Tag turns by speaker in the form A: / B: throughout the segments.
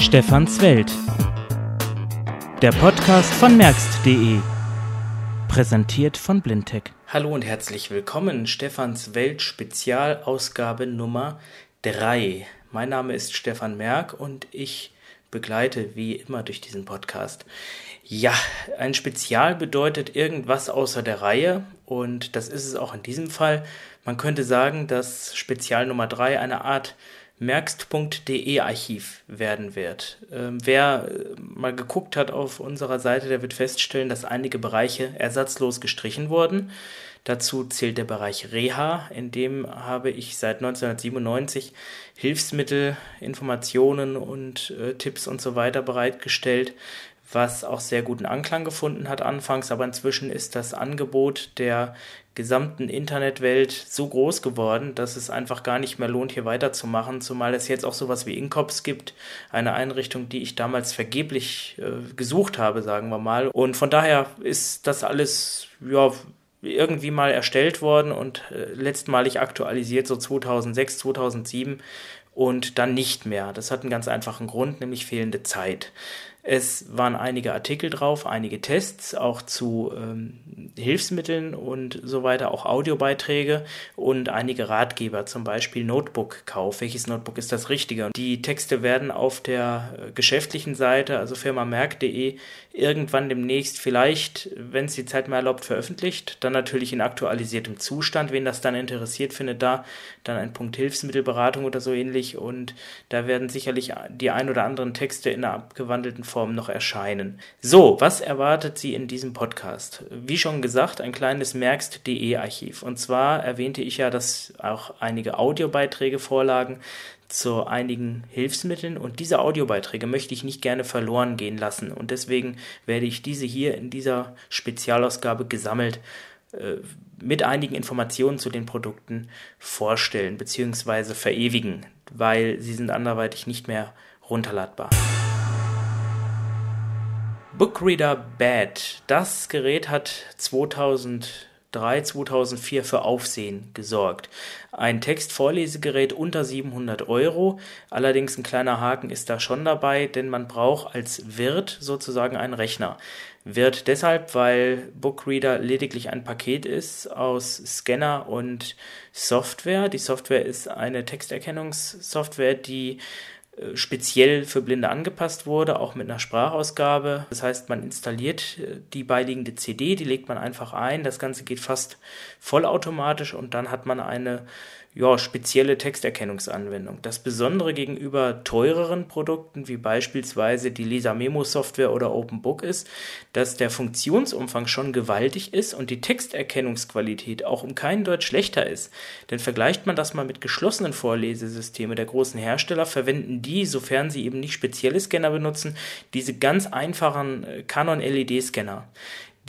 A: Stefans Welt. Der Podcast von merkst.de. Präsentiert von Blindtech.
B: Hallo und herzlich willkommen. Stefans Welt Spezialausgabe Nummer 3. Mein Name ist Stefan Merck und ich begleite wie immer durch diesen Podcast. Ja, ein Spezial bedeutet irgendwas außer der Reihe und das ist es auch in diesem Fall. Man könnte sagen, dass Spezial Nummer 3 eine Art merkst.de Archiv werden wird. Ähm, wer äh, mal geguckt hat auf unserer Seite, der wird feststellen, dass einige Bereiche ersatzlos gestrichen wurden. Dazu zählt der Bereich Reha, in dem habe ich seit 1997 Hilfsmittel, Informationen und äh, Tipps und so weiter bereitgestellt was auch sehr guten Anklang gefunden hat anfangs, aber inzwischen ist das Angebot der gesamten Internetwelt so groß geworden, dass es einfach gar nicht mehr lohnt, hier weiterzumachen, zumal es jetzt auch sowas wie Incops gibt, eine Einrichtung, die ich damals vergeblich äh, gesucht habe, sagen wir mal. Und von daher ist das alles, ja, irgendwie mal erstellt worden und äh, letztmalig aktualisiert so 2006, 2007 und dann nicht mehr. Das hat einen ganz einfachen Grund, nämlich fehlende Zeit. Es waren einige Artikel drauf, einige Tests, auch zu ähm, Hilfsmitteln und so weiter, auch Audiobeiträge und einige Ratgeber, zum Beispiel Notebook-Kauf. Welches Notebook ist das Richtige? Die Texte werden auf der äh, geschäftlichen Seite, also firmamerk.de, irgendwann demnächst vielleicht, wenn es die Zeit mal erlaubt, veröffentlicht. Dann natürlich in aktualisiertem Zustand. Wen das dann interessiert, findet da dann ein Punkt Hilfsmittelberatung oder so ähnlich. Und da werden sicherlich die ein oder anderen Texte in einer abgewandelten Form noch erscheinen. So, was erwartet Sie in diesem Podcast? Wie schon gesagt, ein kleines merkst.de Archiv. Und zwar erwähnte ich ja, dass auch einige Audiobeiträge vorlagen zu einigen Hilfsmitteln und diese Audiobeiträge möchte ich nicht gerne verloren gehen lassen und deswegen werde ich diese hier in dieser Spezialausgabe gesammelt äh, mit einigen Informationen zu den Produkten vorstellen bzw. verewigen, weil sie sind anderweitig nicht mehr runterladbar. Bookreader Bad. Das Gerät hat 2003, 2004 für Aufsehen gesorgt. Ein Textvorlesegerät unter 700 Euro. Allerdings ein kleiner Haken ist da schon dabei, denn man braucht als Wirt sozusagen einen Rechner. Wirt deshalb, weil Bookreader lediglich ein Paket ist aus Scanner und Software. Die Software ist eine Texterkennungssoftware, die speziell für Blinde angepasst wurde, auch mit einer Sprachausgabe. Das heißt, man installiert äh, die beiliegende CD, die legt man einfach ein. Das Ganze geht fast vollautomatisch und dann hat man eine ja, spezielle Texterkennungsanwendung. Das Besondere gegenüber teureren Produkten wie beispielsweise die Lisa Memo Software oder OpenBook ist, dass der Funktionsumfang schon gewaltig ist und die Texterkennungsqualität auch um keinen Deut schlechter ist. Denn vergleicht man das mal mit geschlossenen Vorlesesystemen der großen Hersteller, verwenden die, sofern sie eben nicht spezielle Scanner benutzen, diese ganz einfachen äh, Canon LED Scanner.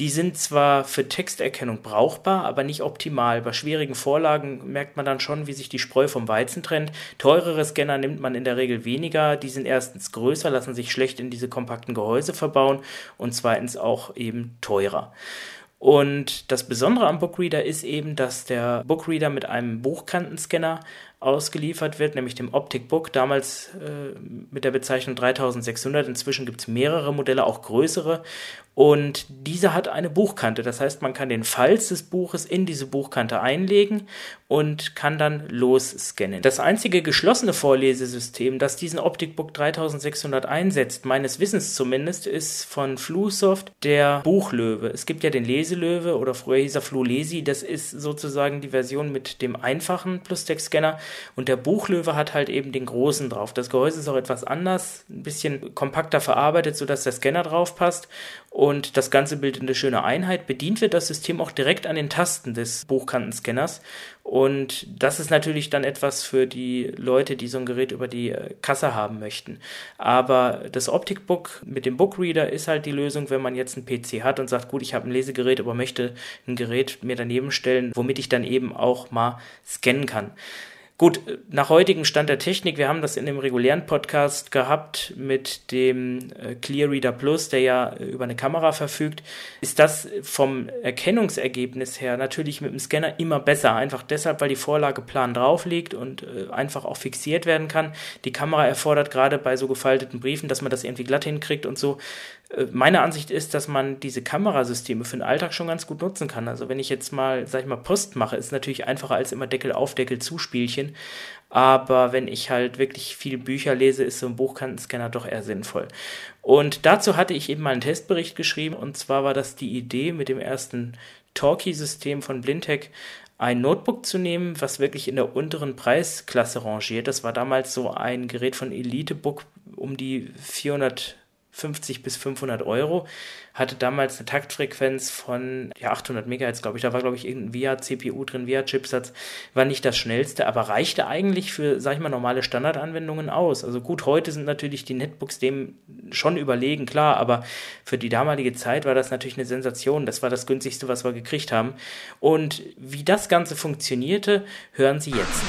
B: Die sind zwar für Texterkennung brauchbar, aber nicht optimal. Bei schwierigen Vorlagen merkt man dann schon, wie sich die Spreu vom Weizen trennt. Teurere Scanner nimmt man in der Regel weniger. Die sind erstens größer, lassen sich schlecht in diese kompakten Gehäuse verbauen und zweitens auch eben teurer. Und das Besondere am Bookreader ist eben, dass der Bookreader mit einem Buchkantenscanner ausgeliefert wird, nämlich dem Optic Book, damals äh, mit der Bezeichnung 3600. Inzwischen gibt es mehrere Modelle, auch größere. Und diese hat eine Buchkante. Das heißt, man kann den Falz des Buches in diese Buchkante einlegen und kann dann losscannen. Das einzige geschlossene Vorlesesystem, das diesen OpticBook 3600 einsetzt, meines Wissens zumindest, ist von Flusoft der Buchlöwe. Es gibt ja den Leselöwe oder früher hieß er Flulesi. Das ist sozusagen die Version mit dem einfachen Plus-Text-Scanner und der Buchlöwe hat halt eben den großen drauf. Das Gehäuse ist auch etwas anders, ein bisschen kompakter verarbeitet, sodass der Scanner drauf passt und das Ganze bildet eine schöne Einheit. Bedient wird das System auch direkt an den Tasten des Buchkantenscanners. Und das ist natürlich dann etwas für die Leute, die so ein Gerät über die äh, Kasse haben möchten. Aber das Optikbook mit dem Bookreader ist halt die Lösung, wenn man jetzt einen PC hat und sagt, gut, ich habe ein Lesegerät, aber möchte ein Gerät mir daneben stellen, womit ich dann eben auch mal scannen kann. Gut, nach heutigem Stand der Technik, wir haben das in dem regulären Podcast gehabt mit dem äh, Clear Reader Plus, der ja über eine Kamera verfügt, ist das vom Erkennungsergebnis her natürlich mit dem Scanner immer besser. Einfach deshalb, weil die Vorlage plan drauf liegt und äh, einfach auch fixiert werden kann. Die Kamera erfordert gerade bei so gefalteten Briefen, dass man das irgendwie glatt hinkriegt und so. Äh, meine Ansicht ist, dass man diese Kamerasysteme für den Alltag schon ganz gut nutzen kann. Also wenn ich jetzt mal, sag ich mal, Post mache, ist es natürlich einfacher als immer Deckel auf, Deckel zu Spielchen. Aber wenn ich halt wirklich viel Bücher lese, ist so ein Buchkantenscanner doch eher sinnvoll. Und dazu hatte ich eben mal einen Testbericht geschrieben. Und zwar war das die Idee mit dem ersten Talkie-System von Blindtech, ein Notebook zu nehmen, was wirklich in der unteren Preisklasse rangiert. Das war damals so ein Gerät von Elitebook um die 400 50 bis 500 Euro, hatte damals eine Taktfrequenz von ja, 800 Megahertz, glaube ich. Da war, glaube ich, irgendein VIA-CPU drin, VIA-Chipsatz. War nicht das schnellste, aber reichte eigentlich für, sag ich mal, normale Standardanwendungen aus. Also gut, heute sind natürlich die Netbooks dem schon überlegen, klar, aber für die damalige Zeit war das natürlich eine Sensation. Das war das günstigste, was wir gekriegt haben. Und wie das Ganze funktionierte, hören Sie jetzt.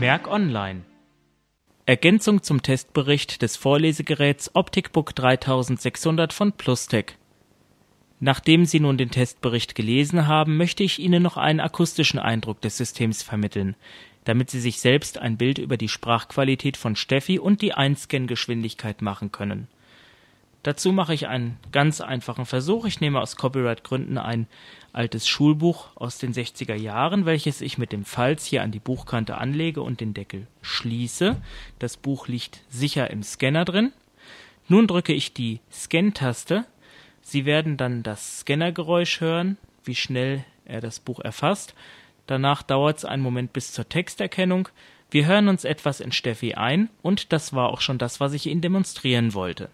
A: Merk Online Ergänzung zum Testbericht des Vorlesegeräts OpticBook 3600 von Plustech. Nachdem Sie nun den Testbericht gelesen haben, möchte ich Ihnen noch einen akustischen Eindruck des Systems vermitteln, damit Sie sich selbst ein Bild über die Sprachqualität von Steffi und die Einscan-Geschwindigkeit machen können Dazu mache ich einen ganz einfachen Versuch. Ich nehme aus Copyright-Gründen ein altes Schulbuch aus den 60er Jahren, welches ich mit dem Falz hier an die Buchkante anlege und den Deckel schließe. Das Buch liegt sicher im Scanner drin. Nun drücke ich die Scan-Taste. Sie werden dann das Scannergeräusch hören, wie schnell er das Buch erfasst. Danach dauert es einen Moment bis zur Texterkennung. Wir hören uns etwas in Steffi ein und das war auch schon das, was ich Ihnen demonstrieren wollte.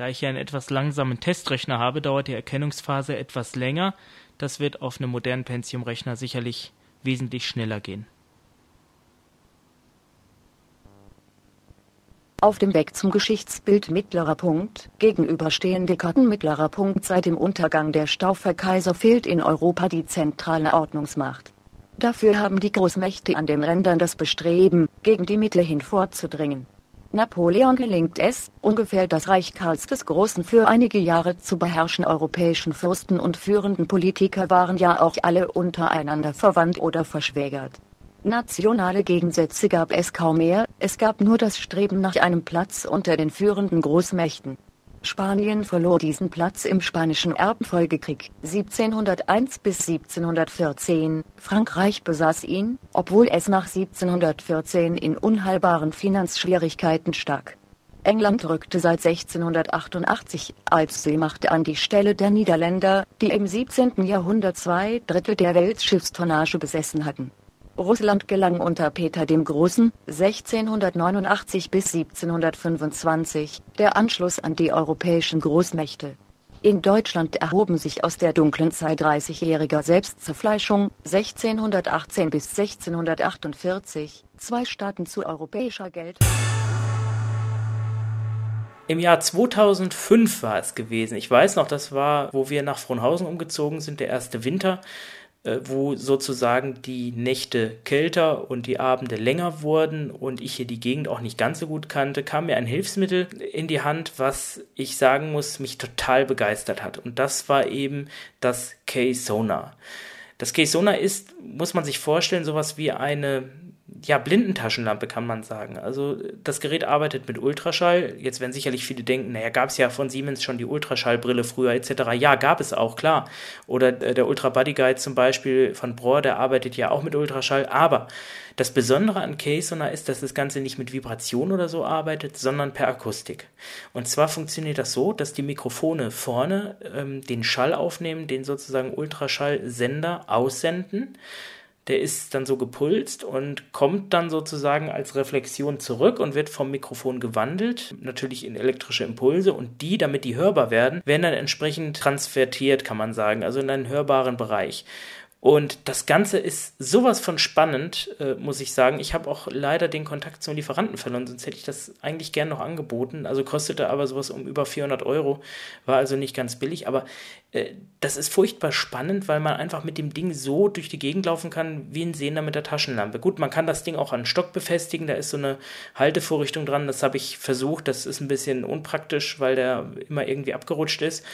A: Da ich hier einen etwas langsamen Testrechner habe, dauert die Erkennungsphase etwas länger. Das wird auf einem modernen Pentium-Rechner sicherlich wesentlich schneller gehen.
C: Auf dem Weg zum Geschichtsbild mittlerer Punkt, gegenüberstehende Karten mittlerer Punkt Seit dem Untergang der Stauferkaiser fehlt in Europa die zentrale Ordnungsmacht. Dafür haben die Großmächte an den Rändern das Bestreben, gegen die Mitte hin vorzudringen. Napoleon gelingt es, ungefähr das Reich Karls des Großen für einige Jahre zu beherrschen. Europäischen Fürsten und führenden Politiker waren ja auch alle untereinander verwandt oder verschwägert. Nationale Gegensätze gab es kaum mehr, es gab nur das Streben nach einem Platz unter den führenden Großmächten. Spanien verlor diesen Platz im Spanischen Erbfolgekrieg 1701 bis 1714. Frankreich besaß ihn, obwohl es nach 1714 in unheilbaren Finanzschwierigkeiten stak. England rückte seit 1688 als Seemacht an die Stelle der Niederländer, die im 17. Jahrhundert zwei Drittel der Weltschiffstonnage besessen hatten Russland gelang unter Peter dem Großen (1689 bis 1725) der Anschluss an die europäischen Großmächte. In Deutschland erhoben sich aus der dunklen Zeit dreißigjähriger Selbstzerfleischung (1618 bis 1648) zwei Staaten zu europäischer Geld.
B: Im Jahr 2005 war es gewesen. Ich weiß noch, das war, wo wir nach Frohnhausen umgezogen sind, der erste Winter. Äh, wo sozusagen die Nächte kälter und die Abende länger wurden und ich hier die Gegend auch nicht ganz so gut kannte, kam mir ein Hilfsmittel in die Hand, was ich sagen muss, mich total begeistert hat. Und das war eben das K-Sonar. Das K-Sonar ist, muss man sich vorstellen, sowas wie eine ja, Blindentaschenlampe kann man sagen. Also das Gerät arbeitet mit Ultraschall. Jetzt werden sicherlich viele denken, naja, gab es ja von Siemens schon die Ultraschallbrille früher etc. Ja, gab es auch, klar. Oder äh, der Ultra Body Guide zum Beispiel von Bror, der arbeitet ja auch mit Ultraschall. Aber das Besondere an K-Sonar ist, dass das Ganze nicht mit Vibration oder so arbeitet, sondern per Akustik. Und zwar funktioniert das so, dass die Mikrofone vorne ähm, den Schall aufnehmen, den sozusagen Ultraschallsender aussenden der ist dann so gepulst und kommt dann sozusagen als Reflexion zurück und wird vom Mikrofon gewandelt, natürlich in elektrische Impulse und die, damit die hörbar werden, werden dann entsprechend transvertiert, kann man sagen, also in einen hörbaren Bereich. Und das Ganze ist sowas von spannend, äh, muss ich sagen. Ich habe auch leider den Kontakt zum Lieferanten verloren, sonst hätte ich das eigentlich gern noch angeboten. Also kostete aber sowas um über 400 Euro, war also nicht ganz billig. Aber äh, das ist furchtbar spannend, weil man einfach mit dem Ding so durch die Gegend laufen kann, wie ein Sehender mit der Taschenlampe. Gut, man kann das Ding auch an Stock befestigen, da ist so eine Haltevorrichtung dran. Das habe ich versucht, das ist ein bisschen unpraktisch, weil der immer irgendwie abgerutscht ist.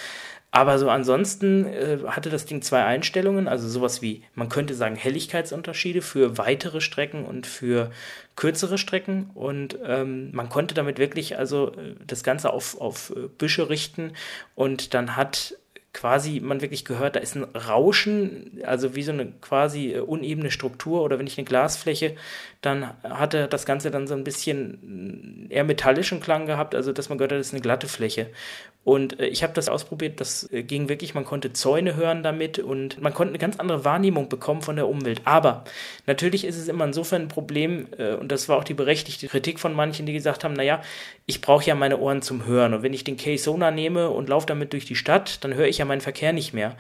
B: Aber so ansonsten äh, hatte das Ding zwei Einstellungen, also sowas wie, man könnte sagen, Helligkeitsunterschiede für weitere Strecken und für kürzere Strecken. Und ähm, man konnte damit wirklich also äh, das Ganze auf, auf äh, Büsche richten und dann hat quasi man wirklich gehört, da ist ein Rauschen, also wie so eine quasi äh, unebene Struktur oder wenn ich eine Glasfläche, dann hatte das Ganze dann so ein bisschen eher metallischen Klang gehabt, also dass man gehört hat, das ist eine glatte Fläche. Und äh, ich habe das ausprobiert, das äh, ging wirklich, man konnte Zäune hören damit und man konnte eine ganz andere Wahrnehmung bekommen von der Umwelt. Aber natürlich ist es immer insofern ein Problem, äh, und das war auch die berechtigte Kritik von manchen, die gesagt haben, naja, ich brauche ja meine Ohren zum Hören. Und wenn ich den K-Sona nehme und laufe damit durch die Stadt, dann höre ich ja meinen Verkehr nicht mehr.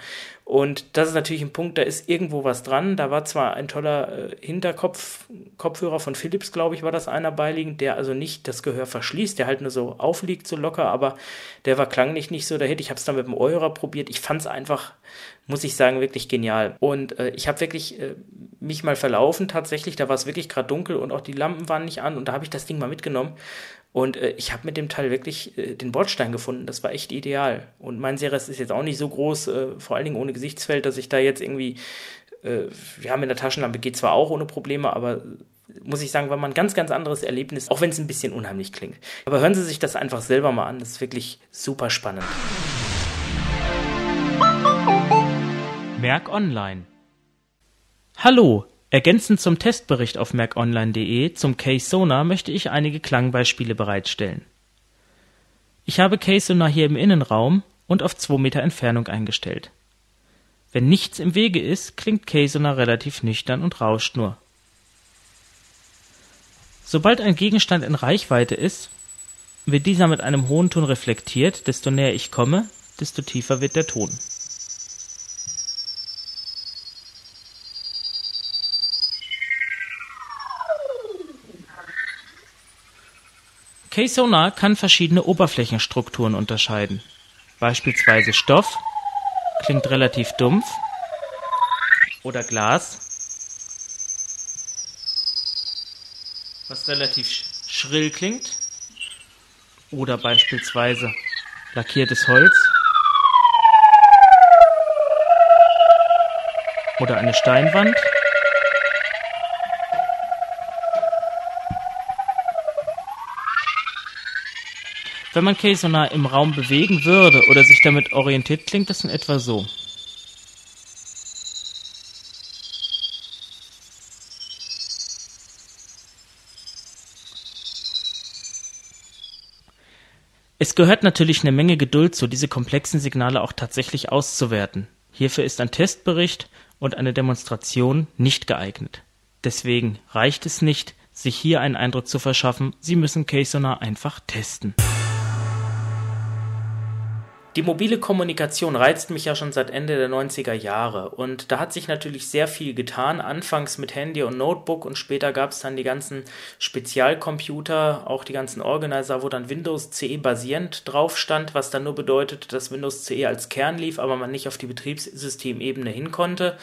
B: Und das ist natürlich ein Punkt, da ist irgendwo was dran. Da war zwar ein toller äh, Hinterkopf-Kopfhörer von Philips, glaube ich, war das einer beiliegend, der also nicht das Gehör verschließt, der halt nur so aufliegt, so locker, aber der war klanglich nicht so Hit. Ich habe es dann mit dem Eurer probiert. Ich fand es einfach, muss ich sagen, wirklich genial. Und äh, ich habe wirklich äh, mich mal verlaufen tatsächlich. Da war es wirklich gerade dunkel und auch die Lampen waren nicht an und da habe ich das Ding mal mitgenommen und äh, ich habe mit dem Teil wirklich äh, den Bordstein gefunden. Das war echt ideal. Und mein Seres ist jetzt auch nicht so groß, äh, vor allen Dingen ohne Gesichtsfeld, dass ich da jetzt irgendwie, äh, wir haben in der Taschenlampe geht zwar auch ohne Probleme, aber muss ich sagen, war mal ein ganz, ganz anderes Erlebnis, auch wenn es ein bisschen unheimlich klingt. Aber hören Sie sich das einfach selber mal an. Das ist wirklich super spannend.
A: Merk Online. Hallo, Ergänzend zum Testbericht auf merkonline.de zum Case Sonar möchte ich einige Klangbeispiele bereitstellen. Ich habe Case Sonar hier im Innenraum und auf 2 Meter Entfernung eingestellt. Wenn nichts im Wege ist, klingt Case Sonar relativ nüchtern und rauscht nur. Sobald ein Gegenstand in Reichweite ist, wird dieser mit einem hohen Ton reflektiert, desto näher ich komme, desto tiefer wird der Ton K-Sonar kann verschiedene Oberflächenstrukturen unterscheiden. Beispielsweise Stoff klingt relativ dumpf oder Glas, was relativ schrill klingt oder beispielsweise lackiertes Holz oder eine Steinwand Wenn man K-Sonar im Raum bewegen würde oder sich damit orientiert, klingt das in etwa so. Es gehört natürlich eine Menge Geduld zu, diese komplexen Signale auch tatsächlich auszuwerten. Hierfür ist ein Testbericht und eine Demonstration nicht geeignet. Deswegen reicht es nicht, sich hier einen Eindruck zu verschaffen, Sie müssen K-Sonar einfach testen.
B: Die mobile Kommunikation reizt mich ja schon seit Ende der 90er Jahre und da hat sich natürlich sehr viel getan. Anfangs mit Handy und Notebook und später gab es dann die ganzen Spezialcomputer, auch die ganzen Organizer, wo dann Windows CE basierend drauf stand, was dann nur bedeutet, dass Windows CE als Kern lief, aber man nicht auf die Betriebssystemebene hin konnte.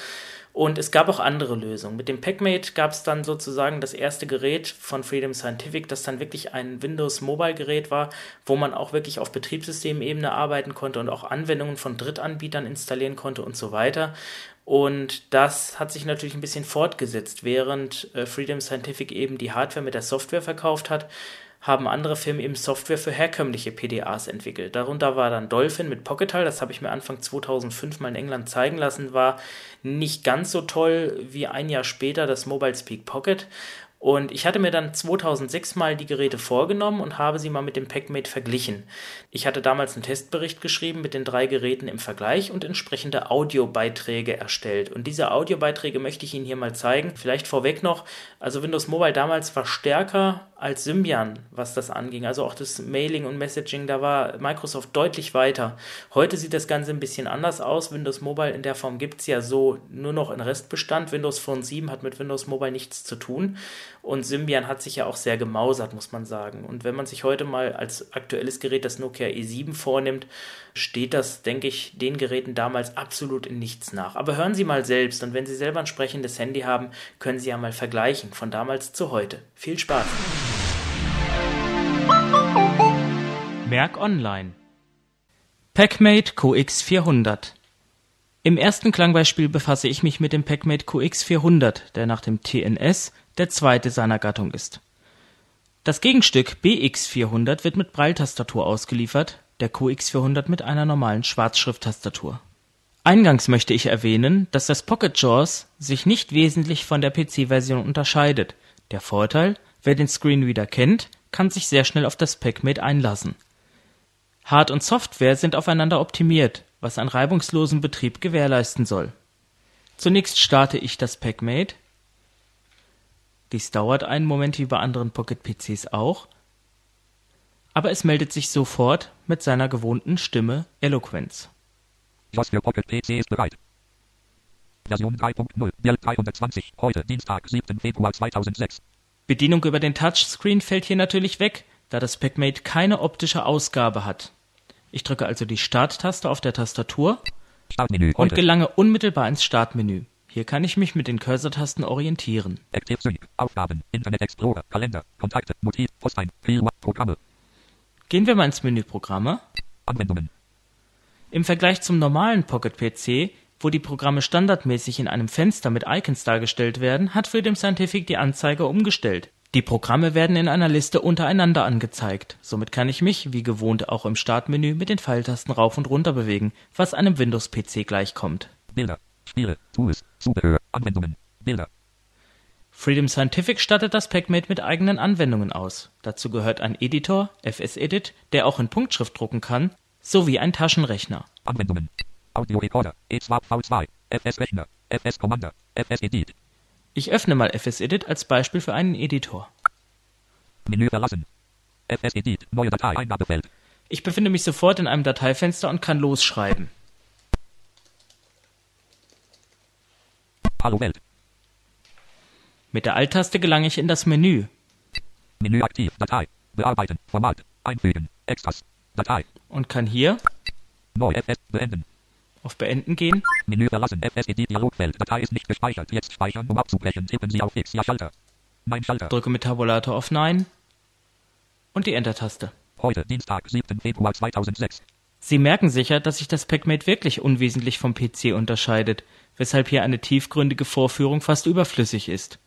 B: Und es gab auch andere Lösungen. Mit dem PackMate gab es dann sozusagen das erste Gerät von Freedom Scientific, das dann wirklich ein Windows Mobile Gerät war, wo man auch wirklich auf Betriebssystemebene arbeiten konnte und auch Anwendungen von Drittanbietern installieren konnte und so weiter. Und das hat sich natürlich ein bisschen fortgesetzt, während äh, Freedom Scientific eben die Hardware mit der Software verkauft hat, haben andere Firmen eben Software für herkömmliche PDAs entwickelt. Darunter war dann Dolphin mit Pocketal, das habe ich mir Anfang 2005 mal in England zeigen lassen, war nicht ganz so toll wie ein Jahr später das Mobile Speak Pocket. Und ich hatte mir dann 2006 mal die Geräte vorgenommen und habe sie mal mit dem PackMate verglichen. Ich hatte damals einen Testbericht geschrieben mit den drei Geräten im Vergleich und entsprechende Audiobeiträge erstellt. Und diese Audiobeiträge möchte ich Ihnen hier mal zeigen. Vielleicht vorweg noch, also Windows Mobile damals war stärker
D: als Symbian, was das anging. Also auch das Mailing und Messaging, da war Microsoft deutlich weiter. Heute sieht das Ganze ein bisschen anders aus. Windows Mobile in der Form gibt es ja so nur noch in Restbestand. Windows Phone 7 hat mit Windows Mobile nichts zu tun. Und Symbian hat sich ja auch sehr gemausert, muss man sagen. Und wenn man sich heute mal als aktuelles Gerät das Nokia E7 vornimmt, steht das, denke ich, den Geräten damals absolut in nichts nach. Aber hören Sie mal selbst und wenn Sie selber ein sprechendes Handy haben, können Sie ja mal vergleichen von damals zu heute. Viel Spaß!
B: Merk Online PackMate QX400 Im ersten Klangbeispiel befasse ich mich mit dem PackMate QX400, der nach dem TNS der zweite seiner Gattung ist. Das Gegenstück BX400 wird mit Braille-Tastatur ausgeliefert, der QX400 mit einer normalen Schwarzschrift-Tastatur. Eingangs möchte ich erwähnen, dass das Pocket JAWS sich nicht wesentlich von der PC-Version unterscheidet. Der Vorteil: Wer den Screenreader kennt, kann sich sehr schnell auf das PackMate einlassen Hard und Software sind aufeinander optimiert, was einen reibungslosen Betrieb gewährleisten soll. Zunächst starte ich das PackMate. Dies dauert einen Moment wie bei anderen Pocket-PCs auch, aber es meldet sich sofort mit seiner gewohnten Stimme Eloquenz.
E: JAWS für Pocket PC ist bereit. Version 3.0, Build 320, heute Dienstag, 7. Februar 2006.
B: Bedienung über den Touchscreen fällt hier natürlich weg, da das PackMate keine optische Ausgabe hat. Ich drücke also die Starttaste auf der Tastatur
E: Startmenü,
B: und
E: heute.
B: gelange unmittelbar ins Startmenü. Hier kann ich mich mit den Cursor-Tasten orientieren.
E: Active Sync, Aufgaben, Internet Explorer, Kalender, Kontakte, Motiv, Postein, Firma, Programme,
B: Gehen wir mal ins Menü Programme.
E: Anwendungen,
B: Im Vergleich zum normalen Pocket PC, wo die Programme standardmäßig in einem Fenster mit Icons dargestellt werden, hat Freedom Scientific die Anzeige umgestellt. Die Programme werden in einer Liste untereinander angezeigt. Somit kann ich mich, wie gewohnt, auch im Startmenü mit den Pfeiltasten rauf und runter bewegen, was einem Windows-PC gleichkommt.
E: Bilder, Spiele, Tools, Zubehör, Anwendungen, Bilder,
B: Freedom Scientific stattet das PackMate mit eigenen Anwendungen aus. Dazu gehört ein Editor, FS-Edit, der auch in Punktschrift drucken kann, sowie ein Taschenrechner.
E: Anwendungen, Audio Recorder, E2 V2, FS Rechner, FS Commander, FS Edit,
B: Ich öffne mal FS-Edit als Beispiel für einen Editor.
E: Menü verlassen, FS Edit, neue Datei, Eingabefeld,
B: Ich befinde mich sofort in einem Dateifenster und kann losschreiben.
E: Hallo Welt,
B: Mit der Alt-Taste gelange ich in das Menü.
E: Menü aktiv, Datei, bearbeiten, Format, einfügen, Extras, Datei,
B: und kann hier
E: neu FS, beenden,
B: auf Beenden gehen.
E: Menü verlassen, FS Edit Dialogfeld, Datei ist nicht gespeichert, jetzt speichern, um abzubrechen, tippen Sie auf X, ja Schalter, mein Schalter,
B: drücke mit Tabulator auf Nein. Und die Enter-Taste.
E: heute Dienstag, 7. Februar 2006,
B: Sie merken sicher, dass sich das PackMate wirklich unwesentlich vom PC unterscheidet, weshalb hier eine tiefgründige Vorführung fast überflüssig ist.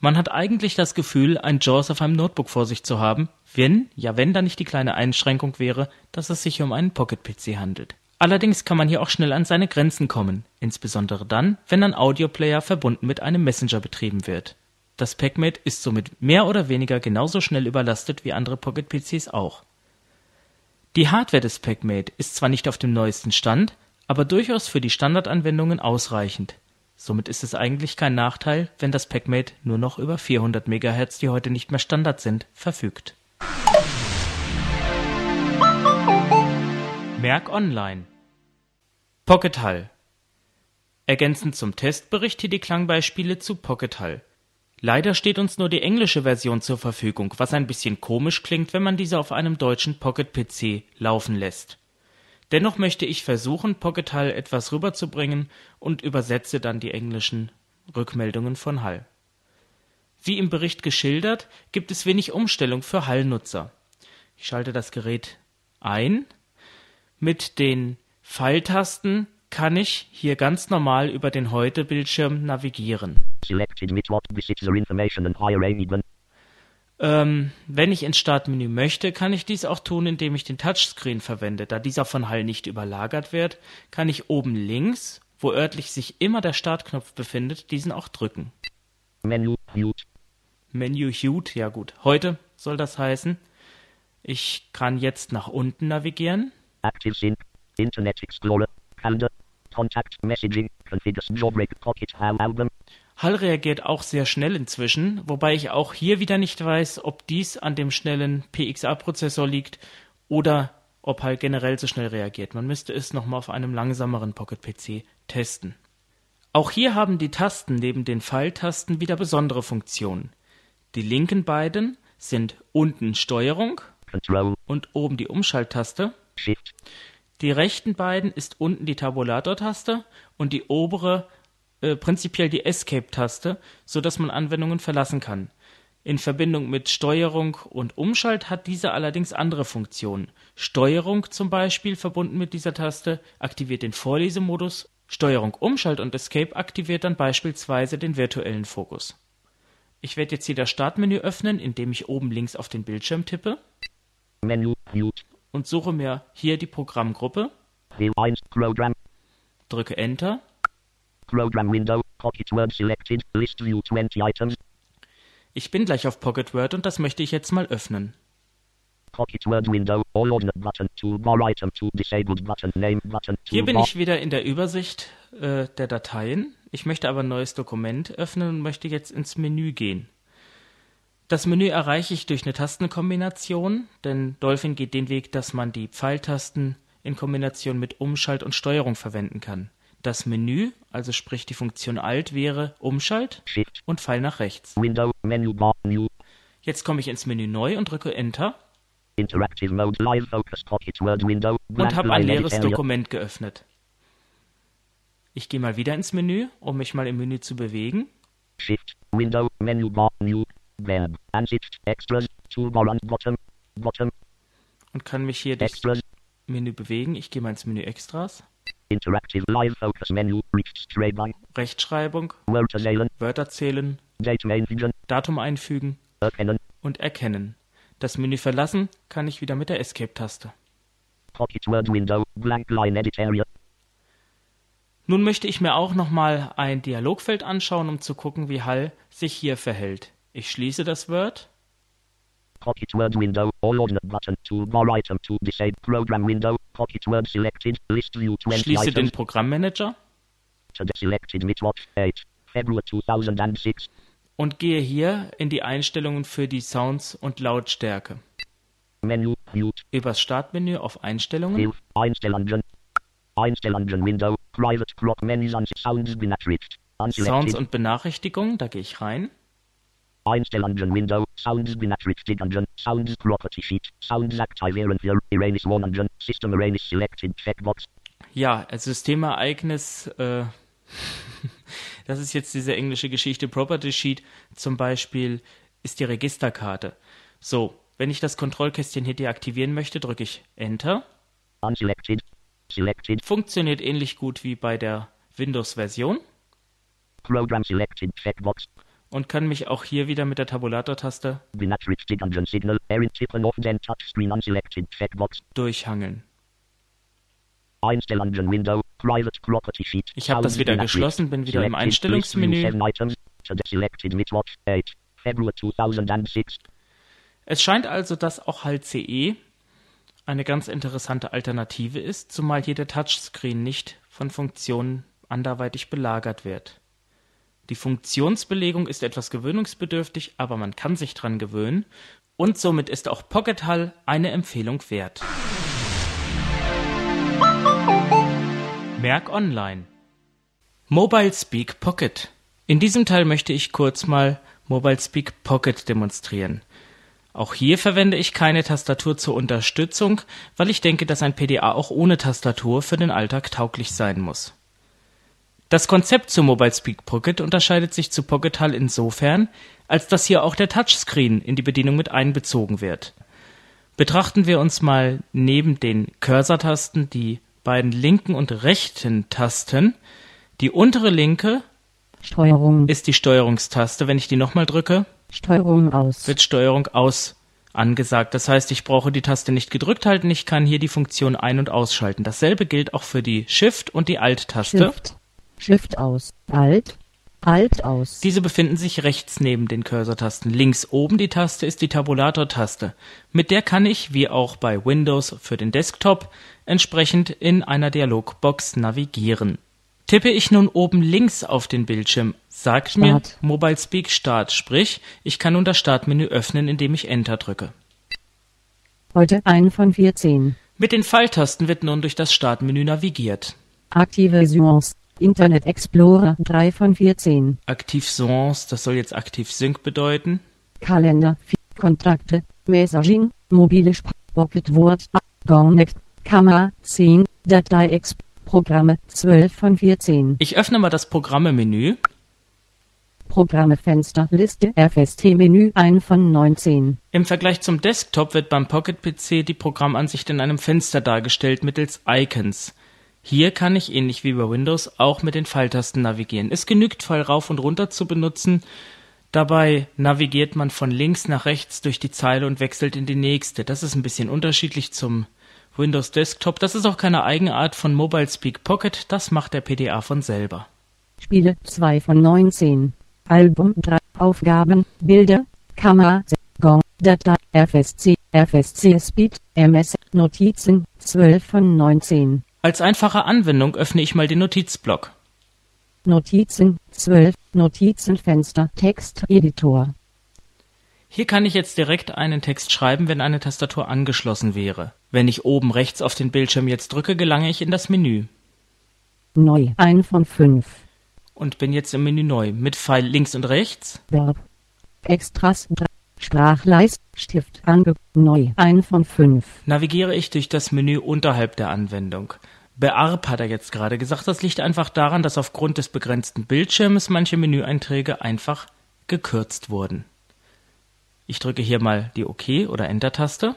B: Man hat eigentlich das Gefühl, ein JAWS auf einem Notebook vor sich zu haben, wenn, ja wenn da nicht die kleine Einschränkung wäre, dass es sich um einen Pocket-PC handelt. Allerdings kann man hier auch schnell an seine Grenzen kommen, insbesondere dann, wenn ein Audioplayer verbunden mit einem Messenger betrieben wird. Das PackMate ist somit mehr oder weniger genauso schnell überlastet wie andere Pocket-PCs auch. Die Hardware des PackMate ist zwar nicht auf dem neuesten Stand, aber durchaus für die Standardanwendungen ausreichend. Somit ist es eigentlich kein Nachteil, wenn das PackMate nur noch über 400 MHz, die heute nicht mehr Standard sind, verfügt. Merk Online Pocket Hall Ergänzend zum Testbericht hier die Klangbeispiele zu Pocket Hall. Leider steht uns nur die englische Version zur Verfügung, was ein bisschen komisch klingt, wenn man diese auf einem deutschen Pocket-PC laufen lässt. Dennoch möchte ich versuchen, Pocket Hall etwas rüberzubringen und übersetze dann die englischen Rückmeldungen von Hall. Wie im Bericht geschildert, gibt es wenig Umstellung für Hall-Nutzer. Ich schalte das Gerät ein. Mit den Pfeiltasten kann ich hier ganz normal über den Heute-Bildschirm navigieren. Ähm, wenn ich ins Startmenü möchte, kann ich dies auch tun, indem ich den Touchscreen verwende. Da dieser von Hall nicht überlagert wird, kann ich oben links, wo örtlich sich immer der Startknopf befindet, diesen auch drücken.
F: menu, mute,
B: Menü Hute, ja gut, heute soll das heißen. Ich kann jetzt nach unten navigieren.
F: active sync, Internet Explorer, calendar, contact messaging, configures Jawbreak Pocket Hal album,
B: Hall reagiert auch sehr schnell inzwischen, wobei ich auch hier wieder nicht weiß, ob dies an dem schnellen PXA-Prozessor liegt oder ob Hall generell so schnell reagiert. Man müsste es nochmal auf einem langsameren Pocket-PC testen. Auch hier haben die Tasten neben den Pfeiltasten wieder besondere Funktionen. Die linken beiden sind unten Steuerung
F: Control.
B: und oben die Umschalttaste.
F: Shift.
B: Die rechten beiden ist unten die Tabulator-Taste und die obere äh, prinzipiell die Escape-Taste, so dass man Anwendungen verlassen kann. In Verbindung mit Steuerung und Umschalt hat diese allerdings andere Funktionen. Steuerung zum Beispiel verbunden mit dieser Taste aktiviert den Vorlesemodus, Steuerung Umschalt und Escape aktiviert dann beispielsweise den virtuellen Fokus. Ich werde jetzt hier das Startmenü öffnen, indem ich oben links auf den Bildschirm tippe
F: Menu. Mute.
B: Und suche mir hier die Programmgruppe,
F: V1. Program.
B: drücke Enter
F: Program window. Pocket word selected. List view 20 items.
B: Ich bin gleich auf Pocket Word und das möchte ich jetzt mal öffnen.
F: Pocket word window. All ordner button. Toolbar item. To disabled button. Name button.
B: Hier bin
F: Toolbar.
B: ich wieder in der Übersicht äh, der Dateien. Ich möchte aber ein neues Dokument öffnen und möchte jetzt ins Menü gehen. Das Menü erreiche ich durch eine Tastenkombination, denn Dolphin geht den Weg, dass man die Pfeiltasten in Kombination mit Umschalt und Steuerung verwenden kann. Das Menü, also sprich die Funktion Alt, wäre Umschalt
F: Shift.
B: und Pfeil nach rechts.
F: Window. Menu bar. New.
B: Jetzt komme ich ins Menü neu und drücke Enter
F: Interactive mode. Live focus. Pocket word window.
B: und habe ein leeres. Dokument geöffnet. Ich gehe mal wieder ins Menü, um mich mal im Menü zu bewegen.
F: Shift. Window. Menu bar. Verb. Ansicht. Extras. Toolbar and bottom. Bottom.
B: und kann mich hier durchs
F: Extras.
B: Menü bewegen. Ich gehe mal ins Menü Extras,
F: Interactive live focus menu.
B: Rechtschreibung,
F: Word zählen.
B: Wörter zählen,
F: Date main vision.
B: Datum einfügen
F: Erkennen.
B: und erkennen. Das Menü verlassen kann ich wieder mit der Escape-Taste.
F: Pocket word window. Blank line edit area.
B: Nun möchte ich mir auch nochmal ein Dialogfeld anschauen, um zu gucken, wie Hall sich hier verhält. Ich schließe das Word,
F: Pocket word window. All ordner button. Toolbar item to disable. Program window. Pocket word selected. List view 20
B: schließe den
F: items.
B: Programmmanager
F: To the selected Mittwoch 8. February 2006.
B: und gehe hier in die Einstellungen für die Sounds und Lautstärke.
F: Menu. Mute.
B: Übers Startmenü auf Einstellungen
F: Hilf. Einstellungen. Einstellungen window. Private clock and sounds benachrichtigt.
B: Sounds und Benachrichtigungen, da gehe ich rein.
F: Einstellungen window. Sounds benachrichtigungen. Sounds property sheet. Sounds aktivieren für Iranis Wohnungen. System Iranis selected. Checkbox.
B: Ja, als Systemereignis, äh, das ist jetzt diese englische Geschichte Property Sheet, zum Beispiel ist die Registerkarte. So, wenn ich das Kontrollkästchen hier deaktivieren möchte, drücke ich Enter.
F: Unselected. Selected.
B: Funktioniert ähnlich gut wie bei der Windows-Version
F: Program selected. Checkbox.
B: Und kann mich auch hier wieder mit der Tabulator-Taste durchhangeln.
F: Einstellungen Window, Private Property Sheet.
B: Ich habe das wieder geschlossen, bin wieder im Einstellungsmenü.
F: list view seven items. To the selected Mittwoch 8. February 2006.
B: Es scheint also, dass auch Hall CE eine ganz interessante Alternative ist, zumal hier der Touchscreen nicht von Funktionen anderweitig belagert wird. Die Funktionsbelegung ist etwas gewöhnungsbedürftig, aber man kann sich dran gewöhnen und somit ist auch Pocket Hall eine Empfehlung wert. Merk Online Mobile Speak Pocket. In diesem Teil möchte ich kurz mal Mobile Speak Pocket demonstrieren. Auch hier verwende ich keine Tastatur zur Unterstützung, weil ich denke, dass ein PDA auch ohne Tastatur für den Alltag tauglich sein muss. Das Konzept zu Mobile Speak Pocket unterscheidet sich zu Pocket Hall insofern, als dass hier auch der Touchscreen in die Bedienung mit einbezogen wird. Betrachten wir uns mal neben den Cursor-Tasten die beiden linken und rechten Tasten. Die untere linke
G: Steuerung,
B: ist die Steuerungstaste. Wenn ich die nochmal drücke,
G: Steuerung aus,
B: wird Steuerung aus angesagt. Das heißt, ich brauche die Taste nicht gedrückt halten, ich kann hier die Funktion ein- und ausschalten. Dasselbe gilt auch für die Shift- und die Alt-Taste.
G: Shift, Shift aus, Alt, Alt aus,
B: Diese befinden sich rechts neben den Cursor-Tasten. Links oben die Taste ist die Tabulator-Taste. Mit der kann ich, wie auch bei Windows für den Desktop, entsprechend in einer Dialogbox navigieren. Tippe ich nun oben links auf den Bildschirm, sagt mir
G: Start.
B: Mobile Speak Start, sprich, ich kann nun das Startmenü öffnen, indem ich Enter drücke.
G: Heute 1 von 14.
B: Mit den Pfeiltasten wird nun durch das Startmenü navigiert.
G: Aktive Suons. Internet Explorer 3 von 14.
B: Aktiv Songs, das soll jetzt aktiv Sync bedeuten.
G: Kalender, Kontakte, Messaging, mobile Sprache, Pocket Word, Connect, Kamera 10, Datei Exp, Programme 12 von 14.
B: Ich öffne mal das Programme-Menü.
G: Programme Fenster, Liste, FST-Menü 1 von 19.
B: Im Vergleich zum Desktop wird beim Pocket PC die Programmansicht in einem Fenster dargestellt mittels Icons. Hier kann ich ähnlich wie bei Windows auch mit den Pfeiltasten navigieren. Es genügt Pfeil rauf und runter zu benutzen. Dabei navigiert man von links nach rechts durch die Zeile und wechselt in die nächste. Das ist ein bisschen unterschiedlich zum Windows Desktop. Das ist auch keine Eigenart von Mobile Speak Pocket. Das macht der PDA von selber.
G: Spiele 2 von 19. Album 3. Aufgaben, Bilder, Kamera, Gong, Datei, FSC, FSC Speed, MS, Notizen 12 von 19.
B: Als einfache Anwendung öffne ich mal den Notizblock.
G: Notizen 12, Notizenfenster, Texteditor.
B: Hier kann ich jetzt direkt einen Text schreiben, wenn eine Tastatur angeschlossen wäre. Wenn ich oben rechts auf den Bildschirm jetzt drücke, gelange ich in das Menü
G: Neu 1 von 5.
B: und bin jetzt im Menü neu mit Pfeil links und rechts.
G: Verb. Extras 3. Sprachleist, Stift ange. Neu 1 von 5.
B: Navigiere ich durch das Menü unterhalb der Anwendung. Bearb hat er jetzt gerade gesagt, das liegt einfach daran, dass aufgrund des begrenzten Bildschirmes manche Menüeinträge einfach gekürzt wurden. Ich drücke hier mal die OK oder Enter-Taste.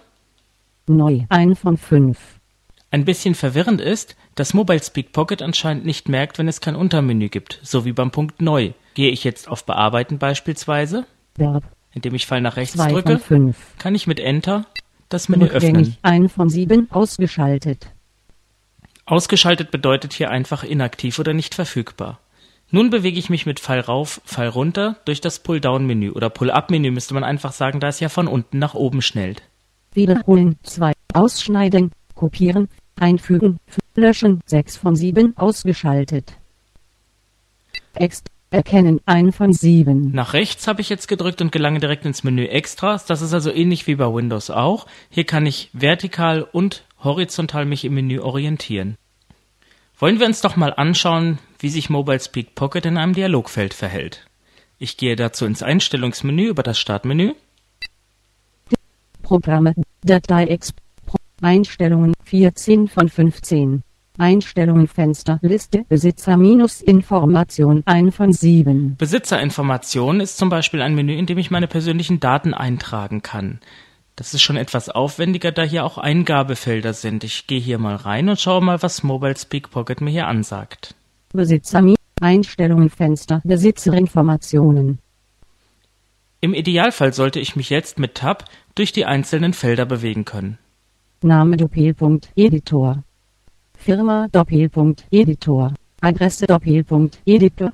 G: Neu 1 von 5.
B: Ein bisschen verwirrend ist, dass Mobile Speak Pocket anscheinend nicht merkt, wenn es kein Untermenü gibt, so wie beim Punkt Neu. Gehe ich jetzt auf Bearbeiten beispielsweise,
G: Verb.
B: Indem ich Pfeil nach rechts
G: 2 von
B: drücke,
G: 5.
B: kann ich mit Enter das Menü öffnen.
G: 1 von 7 ausgeschaltet.
B: Ausgeschaltet bedeutet hier einfach inaktiv oder nicht verfügbar. Nun bewege ich mich mit Pfeil rauf, Pfeil runter durch das Pull-Down-Menü oder Pull-Up-Menü müsste man einfach sagen, da es ja von unten nach oben schnellt.
G: Wiederholen 2. Ausschneiden, kopieren, einfügen, löschen 6 von 7 ausgeschaltet. Text erkennen 1 von 7.
B: Nach rechts habe ich jetzt gedrückt und gelange direkt ins Menü Extras. Das ist also ähnlich wie bei Windows auch. Hier kann ich vertikal und horizontal mich im Menü orientieren. Wollen wir uns doch mal anschauen, wie sich Mobile Speak Pocket in einem Dialogfeld verhält. Ich gehe dazu ins Einstellungsmenü über das Startmenü.
G: Programme, Datei Exp, Einstellungen 14 von 15. Einstellungen Fenster Liste Besitzer minus Information 1 von 7.
B: Besitzerinformationen ist zum Beispiel ein Menü, in dem ich meine persönlichen Daten eintragen kann. Das ist schon etwas aufwendiger, da hier auch Eingabefelder sind. Ich gehe hier mal rein und schaue mal, was Mobile Speak Pocket mir hier ansagt.
G: Besitzer minus Einstellungen Fenster Besitzerinformationen.
B: Im Idealfall sollte ich mich jetzt mit Tab durch die einzelnen Felder bewegen können.
G: Name Doppelpunkt Editor. Firma Doppelpunkt Editor. Adresse Doppelpunkt Editor.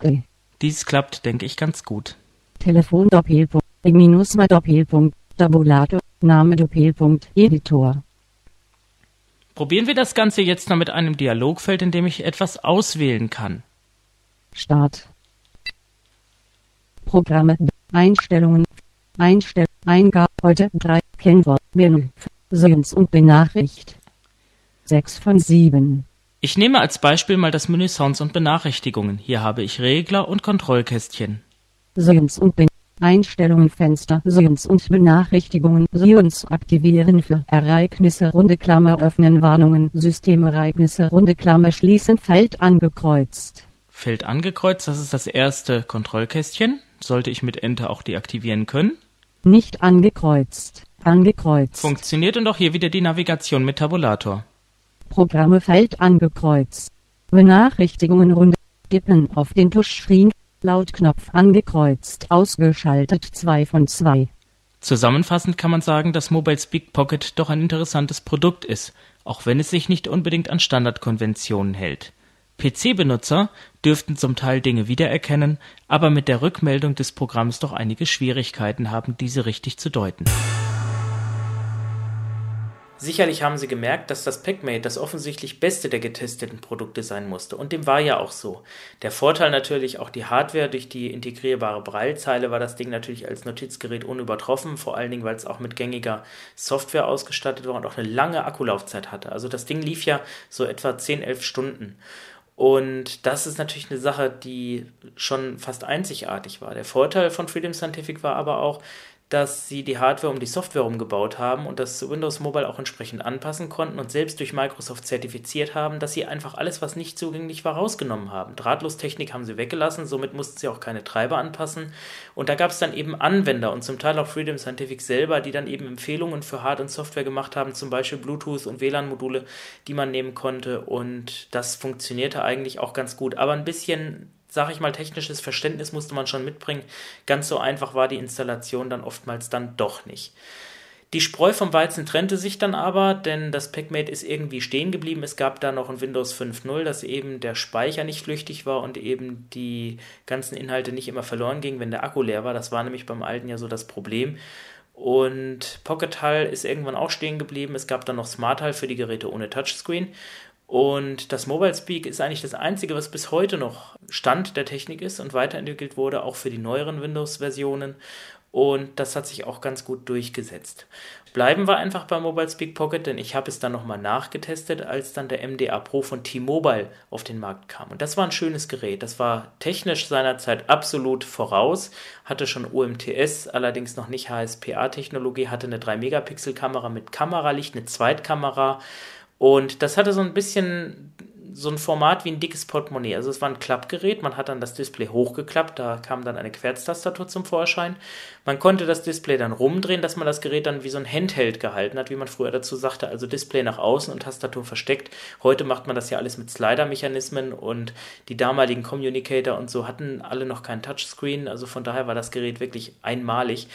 B: Dies klappt, denke ich, ganz gut.
G: Telefon Doppelpunkt minus mal Doppelpunkt Tabulator. Name Doppelpunkt Editor.
B: Probieren wir das Ganze jetzt noch mit einem Dialogfeld, in dem ich etwas auswählen kann.
G: Start. Programme. Einstellungen. Einstell. Eingabe. Heute 3. Kennwort. Menü. Sehens und Benachricht. 6 von 7.
B: Ich nehme als Beispiel mal das Menü Sounds und Benachrichtigungen. Hier habe ich Regler und Kontrollkästchen.
G: Sehens und Ben Einstellungen Fenster Sehens und Benachrichtigungen Sehens aktivieren für Ereignisse Runde Klammer öffnen Warnungen Systemereignisse Runde Klammer schließen Feld angekreuzt.
B: Feld angekreuzt, das ist das erste Kontrollkästchen. Sollte ich mit Enter auch deaktivieren können.
G: Nicht angekreuzt. Angekreuzt.
B: Funktioniert und auch hier wieder die Navigation mit Tabulator.
G: Programme Feld angekreuzt. Benachrichtigungen Runde. Tippen auf den Touchscreen. Lautknopf angekreuzt. Ausgeschaltet 2 von 2.
B: Zusammenfassend kann man sagen, dass Mobile Speak Pocket doch ein interessantes Produkt ist, auch wenn es sich nicht unbedingt an Standardkonventionen hält. PC-Benutzer dürften zum Teil Dinge wiedererkennen, aber mit der Rückmeldung des Programms doch einige Schwierigkeiten haben, diese richtig zu deuten. Sicherlich haben sie gemerkt, dass das PackMate das offensichtlich beste der getesteten Produkte sein musste. Und dem war ja auch so. Der Vorteil natürlich auch die Hardware. Durch die integrierbare Braillezeile war das Ding natürlich als Notizgerät unübertroffen. Vor allen Dingen, weil es auch mit gängiger Software ausgestattet war und auch eine lange Akkulaufzeit hatte. Also das Ding lief ja so etwa 10, 11 Stunden. Und das ist natürlich eine Sache, die schon fast einzigartig war. Der Vorteil von Freedom Scientific war aber auch, dass sie die Hardware um die Software umgebaut haben und das Windows Mobile auch entsprechend anpassen konnten und selbst durch Microsoft zertifiziert haben, dass sie einfach alles, was nicht zugänglich war, rausgenommen haben. Drahtlostechnik haben sie weggelassen, somit mussten sie auch keine Treiber anpassen. Und da gab es dann eben Anwender und zum Teil auch Freedom Scientific selber, die dann eben Empfehlungen für Hard- und Software gemacht haben, zum Beispiel Bluetooth und WLAN-Module, die man nehmen konnte. Und das funktionierte eigentlich auch ganz gut. Aber ein bisschen sag ich mal, technisches Verständnis musste man schon mitbringen. Ganz so einfach war die Installation dann oftmals dann doch nicht. Die Spreu vom Weizen trennte sich dann aber, denn das PackMate ist irgendwie stehen geblieben. Es gab da noch ein Windows 5.0, dass eben der Speicher nicht flüchtig war und eben die ganzen Inhalte nicht immer verloren gingen, wenn der Akku leer war. Das war nämlich beim alten ja so das Problem. Und Pocket Hull ist irgendwann auch stehen geblieben. Es gab dann noch Smart Hull für die Geräte ohne Touchscreen. Und das Mobile Speak ist eigentlich das Einzige, was bis heute noch Stand der Technik ist und weiterentwickelt wurde, auch für die neueren Windows-Versionen. Und das hat sich auch ganz gut durchgesetzt. Bleiben wir einfach bei Mobile Speak Pocket, denn ich habe es dann nochmal nachgetestet, als dann der MDA Pro von T-Mobile auf den Markt kam. Und das war ein schönes Gerät. Das war technisch seinerzeit absolut voraus, hatte schon UMTS, allerdings noch nicht HSPA-Technologie, hatte eine 3-Megapixel-Kamera mit Kameralicht, eine Zweitkamera und das hatte so ein bisschen so ein Format wie ein dickes Portemonnaie. Also es war ein Klappgerät, man hat dann das Display hochgeklappt, da kam dann eine Querztastatur zum Vorschein. Man konnte das Display dann rumdrehen, dass man das Gerät dann wie so ein Handheld gehalten hat, wie man früher dazu sagte, also Display nach außen und Tastatur versteckt. Heute macht man das ja alles mit Slider-Mechanismen und die damaligen Communicator und so hatten alle noch kein Touchscreen, also von daher war das Gerät wirklich einmalig.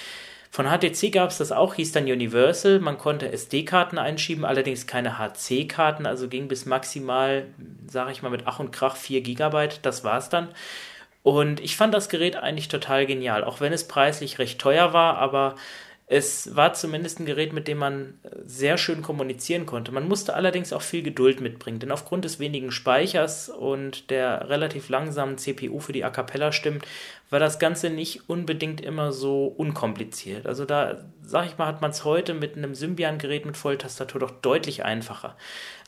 B: Von HTC gab es das auch, hieß dann Universal. Man konnte SD-Karten einschieben, allerdings keine HC-Karten, also ging bis maximal, sage ich mal, mit Ach und Krach 4 GB. Das war's dann. Und ich fand das Gerät eigentlich total genial, auch wenn es preislich recht teuer war, aber es war zumindest ein Gerät, mit dem man sehr schön kommunizieren konnte. Man musste allerdings auch viel Geduld mitbringen, denn aufgrund des wenigen Speichers und der relativ langsamen CPU für die A Cappella-Stimmen war das Ganze nicht unbedingt immer so unkompliziert. Also da, sag ich mal, hat man es heute mit einem Symbian-Gerät mit Volltastatur doch deutlich einfacher.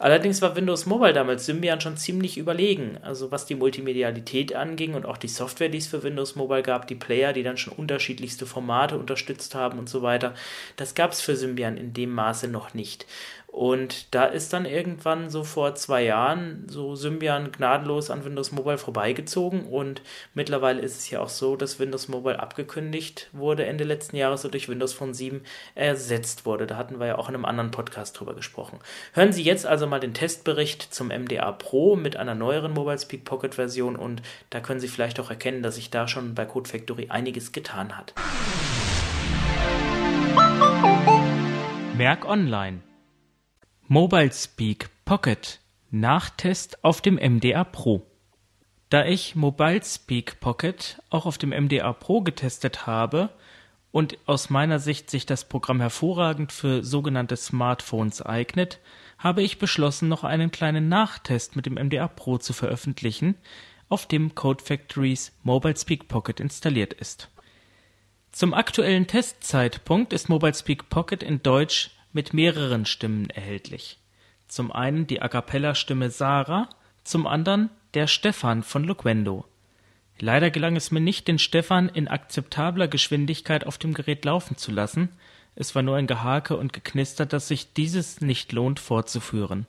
B: Allerdings war Windows Mobile damals Symbian schon ziemlich überlegen. Also was die Multimedialität anging und auch die Software, die es für Windows Mobile gab, die Player, die dann schon unterschiedlichste Formate unterstützt haben und so weiter, das gab es für Symbian in dem Maße noch nicht. Und da ist dann irgendwann so vor zwei Jahren so Symbian gnadenlos an Windows Mobile vorbeigezogen und mittlerweile ist es ja auch so, dass Windows Mobile abgekündigt wurde Ende letzten Jahres und durch Windows Phone 7 ersetzt wurde. Da hatten wir ja auch in einem anderen Podcast drüber gesprochen. Hören Sie jetzt also mal den Testbericht zum MDA Pro mit einer neueren Mobile Speak Pocket Version und da können Sie vielleicht auch erkennen, dass sich da schon bei Code Factory einiges getan hat.
A: Merk Online Mobile Speak Pocket Nachtest auf dem MDA Pro. Da ich Mobile Speak Pocket auch auf dem MDA Pro getestet habe und aus meiner Sicht sich das Programm hervorragend für sogenannte Smartphones eignet, habe ich beschlossen, noch einen kleinen Nachtest mit dem MDA Pro zu veröffentlichen, auf dem Code Factories Mobile Speak Pocket installiert ist. Zum aktuellen Testzeitpunkt ist Mobile Speak Pocket in Deutsch mit mehreren Stimmen erhältlich. Zum einen die A-cappella-Stimme Sarah, zum anderen der Stefan von Loquendo. Leider gelang es mir nicht, den Stefan in akzeptabler Geschwindigkeit auf dem Gerät laufen zu lassen. Es war nur ein Gehake und Geknister, dass sich dieses nicht lohnt fortzuführen.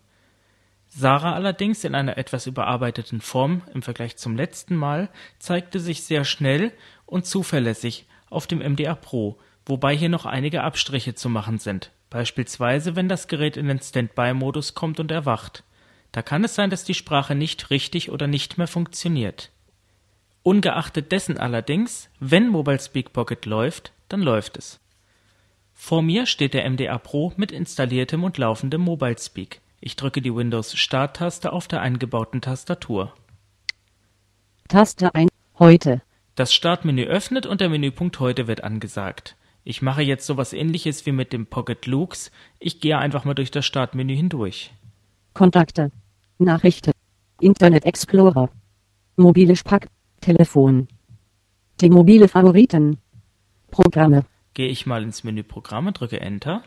A: Sarah allerdings in einer etwas überarbeiteten Form im Vergleich zum letzten Mal zeigte sich sehr schnell und zuverlässig auf dem MDA Pro, wobei hier noch einige Abstriche zu machen sind Beispielsweise wenn das Gerät in den Standby-Modus kommt und erwacht. Da kann es sein, dass die Sprache nicht richtig oder nicht mehr funktioniert. Ungeachtet dessen allerdings, wenn Mobile Speak Pocket läuft, dann läuft es. Vor mir steht der MDA Pro mit installiertem und laufendem Mobile Speak. Ich drücke die Windows Start-Taste auf der eingebauten Tastatur.
G: Taste ein. Heute.
A: Das Startmenü öffnet und der Menüpunkt Heute wird angesagt.
B: Ich mache jetzt sowas ähnliches wie mit dem Pocket Lux. Ich gehe einfach mal durch das Startmenü hindurch.
G: Kontakte. Nachrichten. Internet Explorer. Mobile Spack. Telefon. Die mobile Favoriten. Programme.
B: Gehe ich mal ins Menü Programme, drücke Enter.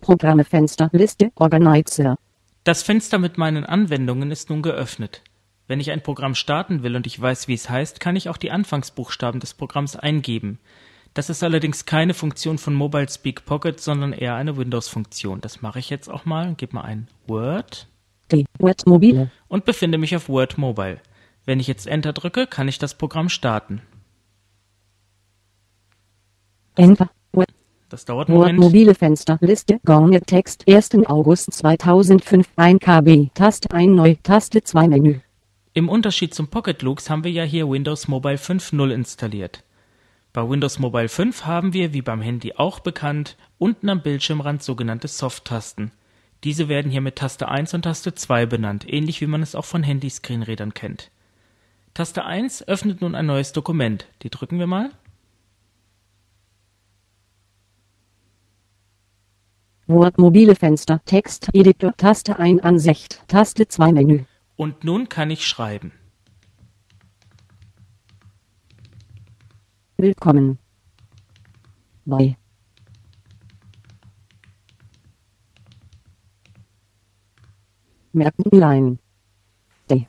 G: Programmefenster. Liste. Organizer.
B: Das Fenster mit meinen Anwendungen ist nun geöffnet. Wenn ich ein Programm starten will und ich weiß, wie es heißt, kann ich auch die Anfangsbuchstaben des Programms eingeben. Das ist allerdings keine Funktion von Mobile Speak Pocket, sondern eher eine Windows-Funktion. Das mache ich jetzt auch mal und gebe mal ein Word
G: Die Word Mobile.
B: und befinde mich auf Word Mobile. Wenn ich jetzt Enter drücke, kann ich das Programm starten.
G: Enter. Word,
B: Das dauert einen
G: Word
B: Moment.
G: mobile Fenster. Liste. Gorne Text. 1. August 2005. 1 KB. Taste 1 neu. Taste 2 Menü.
B: Im Unterschied zum Pocket Lux haben wir ja hier Windows Mobile 5.0 installiert. Bei Windows Mobile 5 haben wir, wie beim Handy auch bekannt, unten am Bildschirmrand sogenannte Soft-Tasten. Diese werden hier mit Taste 1 und Taste 2 benannt, ähnlich wie man es auch von Handyscreenreadern kennt. Taste 1 öffnet nun ein neues Dokument. Die drücken wir mal.
G: Word mobile Fenster. Text. Editor. Taste 1 Ansicht. Taste 2 Menü.
B: Und nun kann ich schreiben.
G: Willkommen. Bei. Merkenlein. D.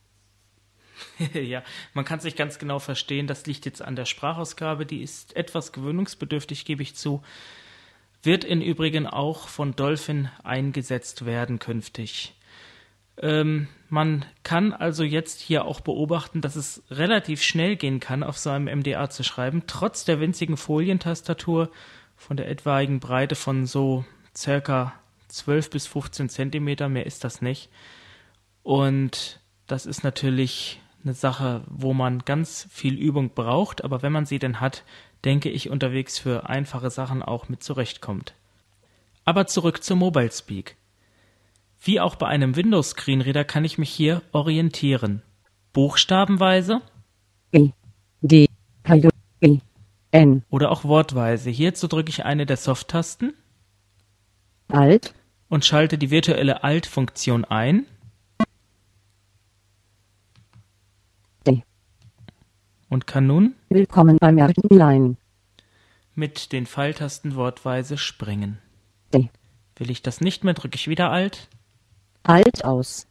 B: ja, man kann es nicht ganz genau verstehen. Das liegt jetzt an der Sprachausgabe. Die ist etwas gewöhnungsbedürftig, gebe ich zu. Wird im Übrigen auch von Dolphin eingesetzt werden künftig. Ähm, man kann also jetzt hier auch beobachten, dass es relativ schnell gehen kann, auf so einem MDA zu schreiben, trotz der winzigen Folientastatur von der etwaigen Breite von so circa 12 bis 15 Zentimeter, mehr ist das nicht. Und das ist natürlich eine Sache, wo man ganz viel Übung braucht, aber wenn man sie denn hat, denke ich unterwegs für einfache Sachen auch mit zurechtkommt. Aber zurück zu Mobile Speak. Wie auch bei einem Windows Screenreader kann ich mich hier orientieren. Buchstabenweise.
G: D. N.
B: oder auch wortweise. Hierzu drücke ich eine der Soft-Tasten
G: Alt.
B: und schalte die virtuelle Alt-Funktion ein.
G: D.
B: und kann nun
G: Willkommen bei Merkenlein.
B: mit den Pfeiltasten wortweise springen.
G: D.
B: Will ich das nicht mehr, drücke ich wieder Alt,
G: Alt aus.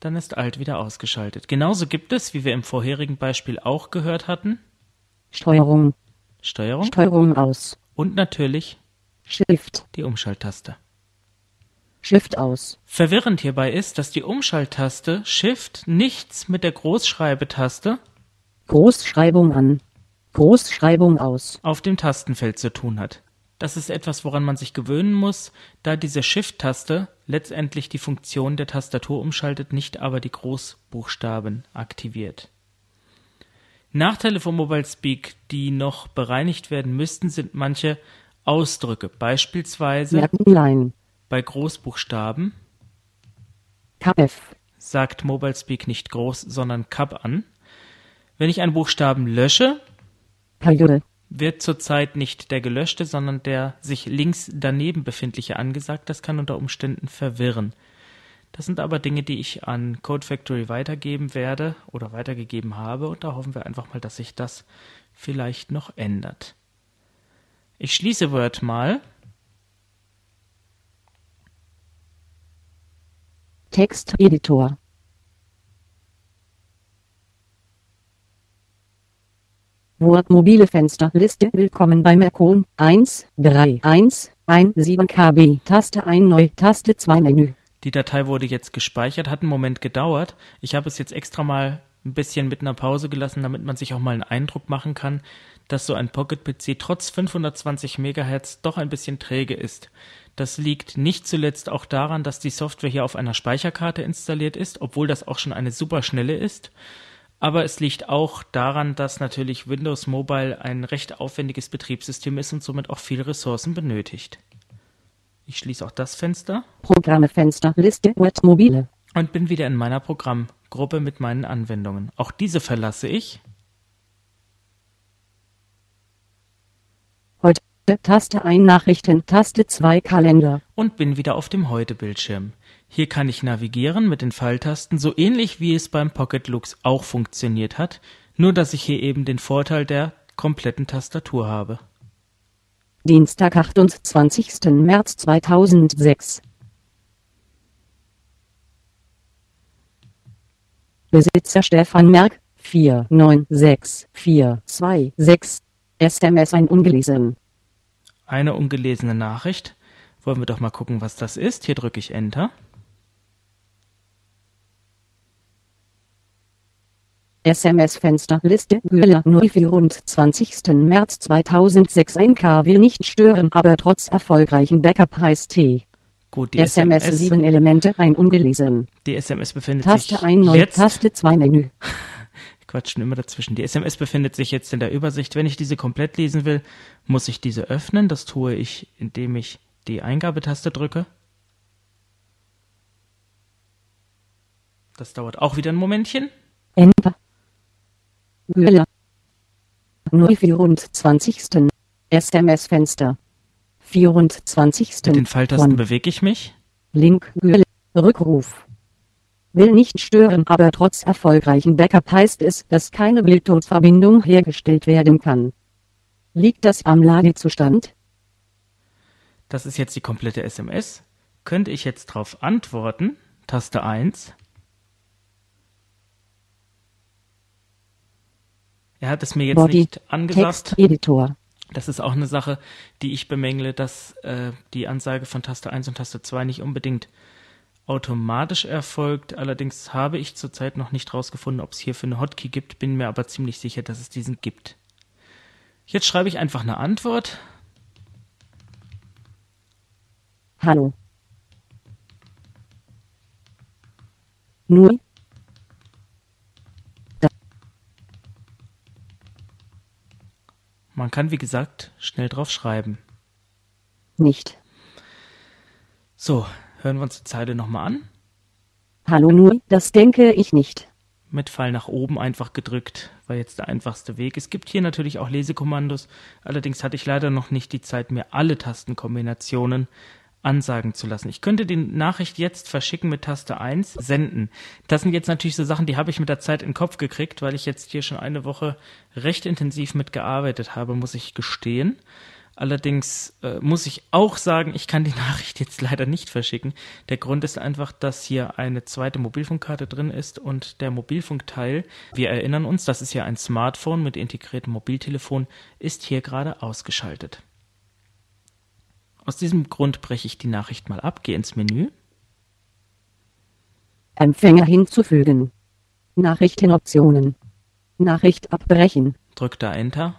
B: dann ist Alt wieder ausgeschaltet. Genauso gibt es, wie wir im vorherigen Beispiel auch gehört hatten,
G: Steuerung.
B: Steuerung
G: Steuerung aus.
B: und natürlich
G: Shift.
B: die Umschalttaste.
G: Shift aus.
B: Verwirrend hierbei ist, dass die Umschalttaste Shift nichts mit der Großschreibetaste
G: Großschreibung an. Großschreibung aus.
B: auf dem Tastenfeld zu tun hat. Das ist etwas, woran man sich gewöhnen muss, da diese Shift-Taste letztendlich die Funktion der Tastatur umschaltet, nicht aber die Großbuchstaben aktiviert. Nachteile von Mobile Speak, die noch bereinigt werden müssten, sind manche Ausdrücke. Beispielsweise bei Großbuchstaben
G: KF.
B: sagt Mobile Speak nicht groß, sondern Kap an. Wenn ich einen Buchstaben lösche,
G: Periode.
B: Wird zurzeit nicht der gelöschte, sondern der sich links daneben befindliche angesagt. Das kann unter Umständen verwirren. Das sind aber Dinge, die ich an Code Factory weitergeben werde oder weitergegeben habe und da hoffen wir einfach mal, dass sich das vielleicht noch ändert. Ich schließe Word mal
G: Texteditor. Word mobile Fenster. Liste. Willkommen bei Mercon. 1 3 1 1 7 KB Taste 1 neu. Taste 2 Menü.
B: Die Datei wurde jetzt gespeichert, hat einen Moment gedauert. Ich habe es jetzt extra mal ein bisschen mit einer Pause gelassen, damit man sich auch mal einen Eindruck machen kann, dass so ein Pocket-PC trotz 520 MHz doch ein bisschen träge ist. Das liegt nicht zuletzt auch daran, dass die Software hier auf einer Speicherkarte installiert ist, obwohl das auch schon eine super schnelle ist. Aber es liegt auch daran, dass natürlich Windows Mobile ein recht aufwendiges Betriebssystem ist und somit auch viele Ressourcen benötigt. Ich schließe auch das Fenster.
G: Programme Fenster, Liste, Web Mobile.
B: Und bin wieder in meiner Programmgruppe mit meinen Anwendungen. Auch diese verlasse ich.
G: Heute Taste 1 Nachrichten, Taste 2 Kalender.
B: Und bin wieder auf dem Heute-Bildschirm. Hier kann ich navigieren mit den Pfeiltasten, so ähnlich wie es beim Pocket Lux auch funktioniert hat, nur dass ich hier eben den Vorteil der kompletten Tastatur habe.
G: Dienstag, 28. März 2006. Besitzer Stefan Merck, 496426. SMS ein ungelesen.
B: Eine ungelesene Nachricht. Wollen wir doch mal gucken, was das ist. Hier drücke ich Enter.
G: SMS-Fenster Liste Güller 024. März 2006 ein K will nicht stören, aber trotz erfolgreichen Backup heißt T.
B: Gut, die
G: SMS
B: SMS,
G: 7 Elemente ein ungelesen.
B: die SMS befindet
G: Taste
B: sich
G: 1 neu,
B: jetzt.
G: Taste 2 Menü.
B: Quatschen immer dazwischen. Die SMS befindet sich jetzt in der Übersicht. Wenn ich diese komplett lesen will, muss ich diese öffnen. Das tue ich, indem ich die Eingabetaste drücke. Das dauert auch wieder ein Momentchen.
G: Enter. Güller 024. SMS-Fenster 24.
B: Mit den Pfeiltasten
G: von
B: bewege ich mich.
G: Link Güller Rückruf. Will nicht stören, aber trotz erfolgreichen Backup heißt es, dass keine Bildtodverbindung hergestellt werden kann. Liegt das am Ladezustand?
B: Das ist jetzt die komplette SMS. Könnte ich jetzt darauf antworten? Taste 1. Er hat es mir jetzt
G: Body,
B: nicht angesagt.
G: Texteditor.
B: Das ist auch eine Sache, die ich bemängle, dass äh, die Ansage von Taste 1 und Taste 2 nicht unbedingt automatisch erfolgt. Allerdings habe ich zurzeit noch nicht rausgefunden, ob es hierfür eine Hotkey gibt, bin mir aber ziemlich sicher, dass es diesen gibt. Jetzt schreibe ich einfach eine Antwort.
G: Hallo. Nur.
B: Man kann, wie gesagt, schnell drauf schreiben.
G: Nicht.
B: So, hören wir uns die Zeile nochmal an.
G: Hallo nur, das denke ich nicht.
B: Mit Pfeil nach oben einfach gedrückt, war jetzt der einfachste Weg. Es gibt hier natürlich auch Lesekommandos, allerdings hatte ich leider noch nicht die Zeit, mir alle Tastenkombinationen ansagen zu lassen. Ich könnte die Nachricht jetzt verschicken mit Taste 1, senden. Das sind jetzt natürlich so Sachen, die habe ich mit der Zeit in den Kopf gekriegt, weil ich jetzt hier schon eine Woche recht intensiv mitgearbeitet habe, muss ich gestehen. Allerdings äh, muss ich auch sagen, ich kann die Nachricht jetzt leider nicht verschicken. Der Grund ist einfach, dass hier eine zweite Mobilfunkkarte drin ist und der Mobilfunkteil, wir erinnern uns, das ist ja ein Smartphone mit integriertem Mobiltelefon, ist hier gerade ausgeschaltet. Aus diesem Grund breche ich die Nachricht mal ab, gehe ins Menü.
G: Empfänger hinzufügen. Nachrichtenoptionen. Nachricht abbrechen.
B: Drück da Enter.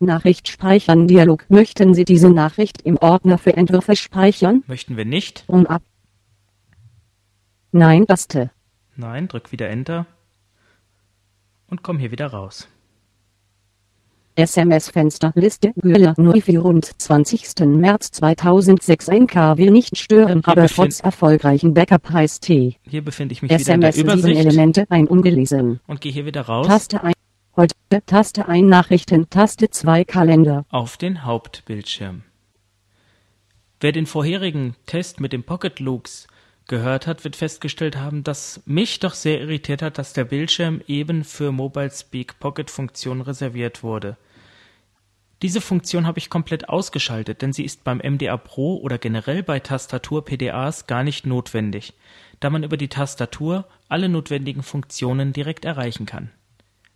G: Nachricht speichern Dialog. Möchten Sie diese Nachricht im Ordner für Entwürfe speichern?
B: Möchten wir nicht?
G: Um ab. Nein, Taste.
B: Nein, drück wieder Enter. Und komm hier wieder raus.
G: SMS-Fenster Liste Güller 024. März 2006 ein K will nicht stören, aber trotz erfolgreichen Backup heißt T.
B: Hier befinde ich mich wieder in
G: SMS
B: der
G: 7
B: Übersicht
G: Elemente ein ungelesen.
B: und gehe hier wieder raus
G: Taste 1. Heute Taste 1 Nachrichten, Taste 2 Kalender.
B: auf den Hauptbildschirm. Wer den vorherigen Test mit dem Pocket Lux gehört hat, wird festgestellt haben, dass mich doch sehr irritiert hat, dass der Bildschirm eben für Mobile Speak Pocket Funktion reserviert wurde. Diese Funktion habe ich komplett ausgeschaltet, denn sie ist beim MDA Pro oder generell bei Tastatur-PDAs gar nicht notwendig, da man über die Tastatur alle notwendigen Funktionen direkt erreichen kann.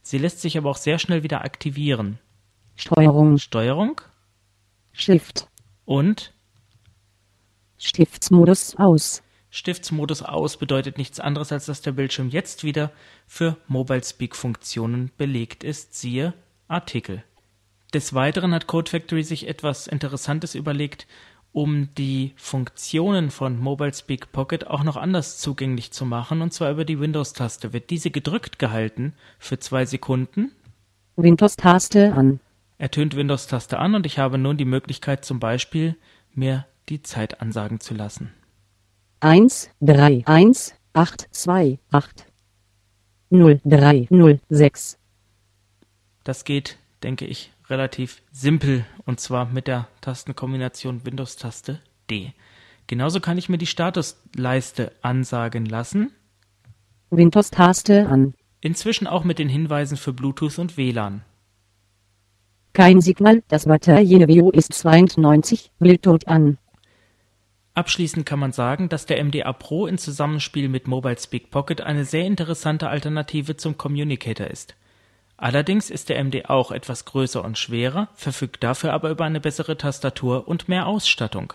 B: Sie lässt sich aber auch sehr schnell wieder aktivieren.
G: Steuerung,
B: Steuerung
G: Shift,
B: und
G: Stiftsmodus aus.
B: Stiftsmodus aus bedeutet nichts anderes, als dass der Bildschirm jetzt wieder für Mobile Speak Funktionen belegt ist, siehe Artikel. Des Weiteren hat Code Factory sich etwas Interessantes überlegt, um die Funktionen von Mobile Speak Pocket auch noch anders zugänglich zu machen, und zwar über die Windows-Taste. Wird diese gedrückt gehalten für zwei Sekunden,
G: Windows-Taste an.
B: ertönt Windows-Taste an und ich habe nun die Möglichkeit, zum Beispiel mir die Zeit ansagen zu lassen.
G: 1, 3, 1, 8, 2, 8. 0, 3, 0, 6.
B: Das geht, denke ich,
A: relativ simpel und zwar mit der Tastenkombination Windows-Taste D. Genauso kann ich mir die Statusleiste ansagen lassen.
G: Windows-Taste an.
A: Inzwischen auch mit den Hinweisen für Bluetooth und WLAN.
G: Kein Signal, das Batterienniveau ist 92, Bildtot an.
A: Abschließend kann man sagen, dass der MDA Pro in Zusammenspiel mit Mobile Speak Pocket eine sehr interessante Alternative zum Communicator ist. Allerdings ist der MD auch etwas größer und schwerer, verfügt dafür aber über eine bessere Tastatur und mehr Ausstattung.